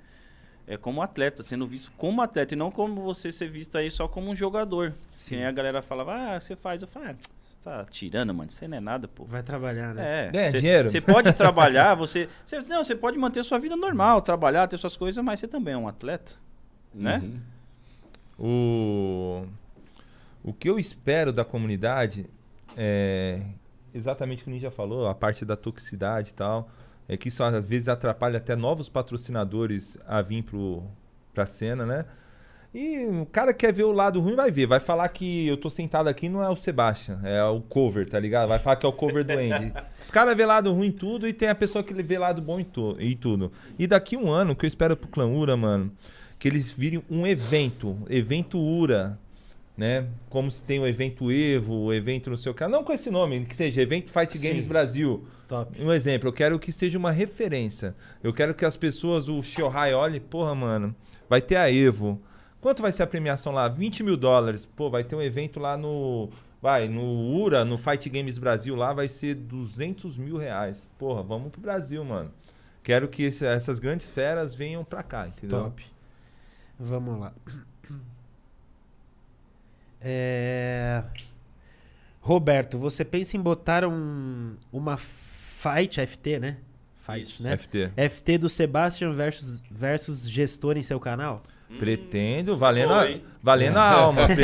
É como atleta, sendo visto como atleta e não como você ser visto aí só como um jogador. Sim. A galera falava, ah, você faz. Eu falo, ah, você tá tirando, mano, isso aí não é nada, pô. Vai trabalhar, né? É, Ganha cê- dinheiro. Você pode [LAUGHS] trabalhar, você, você. Não, você pode manter sua vida normal, trabalhar, ter suas coisas, mas você também é um atleta, né? Uhum. O... o que eu espero da comunidade é exatamente o que o Ninja falou, a parte da toxicidade e tal. É que isso às vezes atrapalha até novos patrocinadores a vir pro, pra cena, né? E o cara que quer ver o lado ruim vai ver. Vai falar que eu tô sentado aqui não é o Sebastian, é o cover, tá ligado? Vai falar que é o cover do Andy. [LAUGHS] Os caras vê lado ruim em tudo e tem a pessoa que vê lado bom em, tu, em tudo. E daqui um ano, que eu espero pro Clã Ura, mano, que eles virem um evento, evento Ura, né? Como se tem o evento Evo, o evento não sei o que. Não com esse nome, que seja evento Fight Games Sim. Brasil. Top. Um exemplo, eu quero que seja uma referência. Eu quero que as pessoas, o Shohai, olhe, porra, mano, vai ter a Evo. Quanto vai ser a premiação lá? 20 mil dólares. Pô, vai ter um evento lá no. Vai, no URA, no Fight Games Brasil, lá vai ser 200 mil reais. Porra, vamos pro Brasil, mano. Quero que esse- essas grandes feras venham pra cá, entendeu? Top. Vamos lá. É... Roberto, você pensa em botar um, uma fight FT, né? Fight, Isso. né? FT. FT do Sebastian versus, versus gestor em seu canal? Pretendo, valendo, boa, a, valendo a alma. Pre-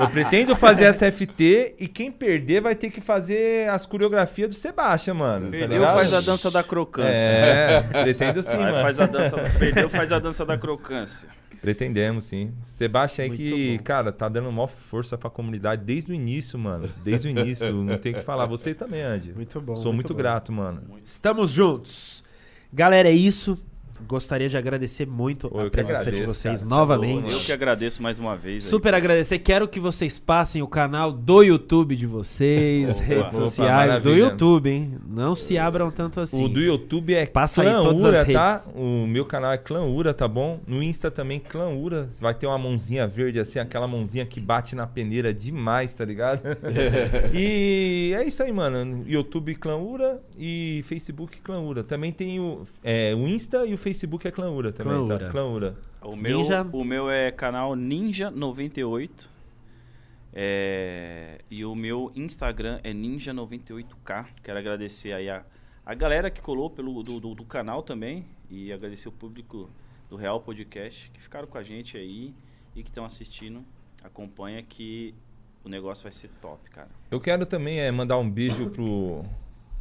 Eu pretendo fazer essa FT e quem perder vai ter que fazer as coreografias do Sebastian, mano. tá Perdeu, ligado? faz a dança da crocância. É, pretendo sim, Vai, mano. faz a dança, perdeu, faz a dança da crocância. Pretendemos, sim. Sebastião aí Muito que, bom. cara, tá dando maior força pra comunidade desde o início, mano. Desde o início, não tem o que falar. Você também, Andy. Muito bom. Sou muito, bom. grato, mano. Estamos juntos. Galera, é isso. Gostaria de agradecer muito Pô, a presença de agradeço, vocês cara. É novamente. Eu que agradeço mais uma vez. aí. Super agradecer. Quero que vocês passem o canal do YouTube de vocês, Opa. redes Opa, sociais do maravilha. YouTube, hein? Não se abram tanto assim. O do YouTube é Passa aí Clã todas Ura, as tá? redes. O meu canal é Clã Ura, tá bom? No Insta também, Clã Ura. Vai ter uma mãozinha verde, assim, aquela mãozinha que bate na peneira demais, tá ligado? [LAUGHS] e é isso aí, mano. YouTube Clã Ura e Facebook Clã Ura. Também tem o, é, o Insta e o Facebook é Clã Ura também, Clã tá? Ura. Clã Ura. O meu, Ninja. o meu é canal Ninja98. É, e o meu Instagram é Ninja98K. Quero agradecer aí a, a galera que colou pelo, do, do, do canal também. E agradecer o público do Real Podcast que ficaram com a gente aí e que estão assistindo. Acompanha que o negócio vai ser top, cara. Eu quero também é, mandar um beijo pro,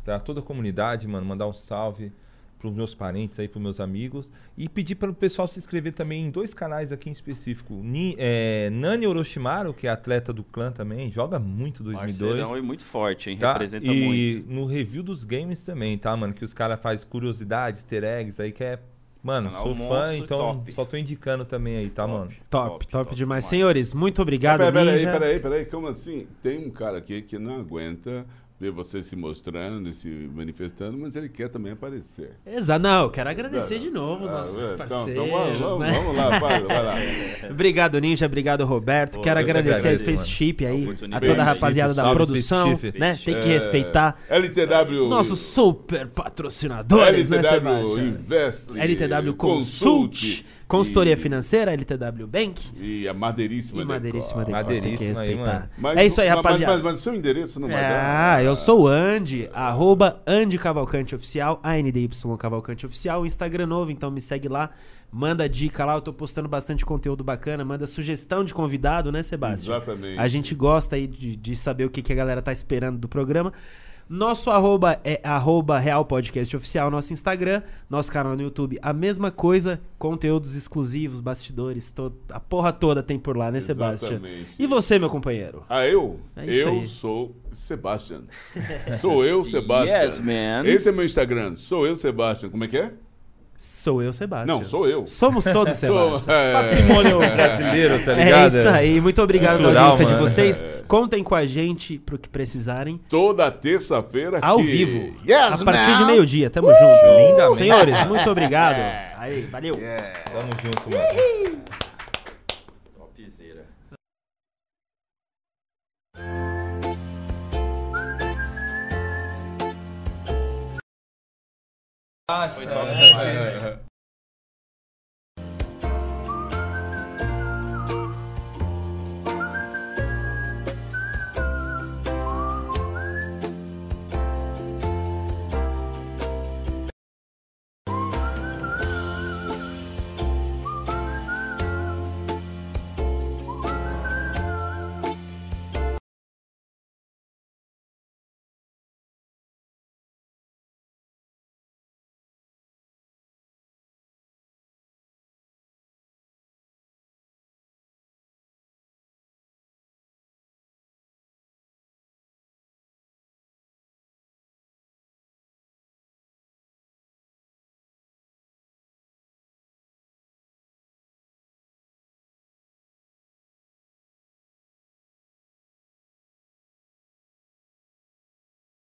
pra toda a comunidade, mano. Mandar um salve pros meus parentes aí, pros meus amigos. E pedir para o pessoal se inscrever também em dois canais aqui em específico. Ni, é, Nani Orochimaru, que é atleta do clã também, joga muito 2002. Parceirão e muito forte, hein? Tá? Representa e muito. no review dos games também, tá, mano? Que os caras fazem curiosidades, easter eggs aí, que é. Mano, Canal sou fã, então top. só tô indicando também aí, tá, Top. mano? Top, top, top demais. demais. Senhores, muito obrigado, Peraí, peraí, Ninja. peraí, peraí, como assim? Tem um cara aqui que não aguenta ver você se mostrando e se manifestando, mas ele quer também aparecer. Exato. Não, eu quero agradecer de novo Ah, nossos é, então, parceiros, então vamos, vamos, né? vamos lá, vai, vai lá. [LAUGHS] Obrigado, Ninja. Obrigado, Roberto. Pô, Quero agradecer a Spaceship aí, a toda a rapaziada da produção, né? Tem que É, respeitar LTW. nossos super patrocinadores, né, LTW Sebastião? Invest. LTW Consult, consultoria financeira, LTW Bank E a madeiríssima e Madeiríssima Decor. Decor. Tem que Madeiríssima aí, respeitar. Mas- é isso aí, mas- rapaziada. Mas, mas, o seu endereço não vai Ah, dar. eu sou o Andy, arroba Andy Cavalcante Oficial, ANDY Cavalcante Oficial, Instagram novo, então me segue lá, manda dica lá, eu tô postando bastante conteúdo bacana, manda sugestão de convidado, né, Sebastião? Exatamente. A gente gosta aí de, de saber o que, que a galera tá esperando do programa. Nosso arroba é arroba Real Podcast Oficial, nosso Instagram, nosso canal no YouTube, a mesma coisa, conteúdos exclusivos, bastidores, to- a porra toda tem por lá, né, Sebastião? Exatamente. E você, meu companheiro? Ah, eu? É eu aí. sou Sebastian. sou eu, [LAUGHS] Sebastian. Yes, man. Esse é meu Instagram. Sou eu, Sebastian. Como é que é? Sou eu, Sebastião. Não, sou eu. Somos todos [LAUGHS] Sou, Sebastião. é, Patrimônio brasileiro, tá É ligado? isso aí. Muito obrigado pela audiência de mano. vocês. Contem com a gente pro que precisarem. Toda terça-feira Ao aqui. vivo. Yes, a partir de meio-dia. Tamo junto. Lindamente. Senhores, muito [LAUGHS] obrigado. Aí, valeu. Tamo junto, mano. Acha, top né? É, é, é.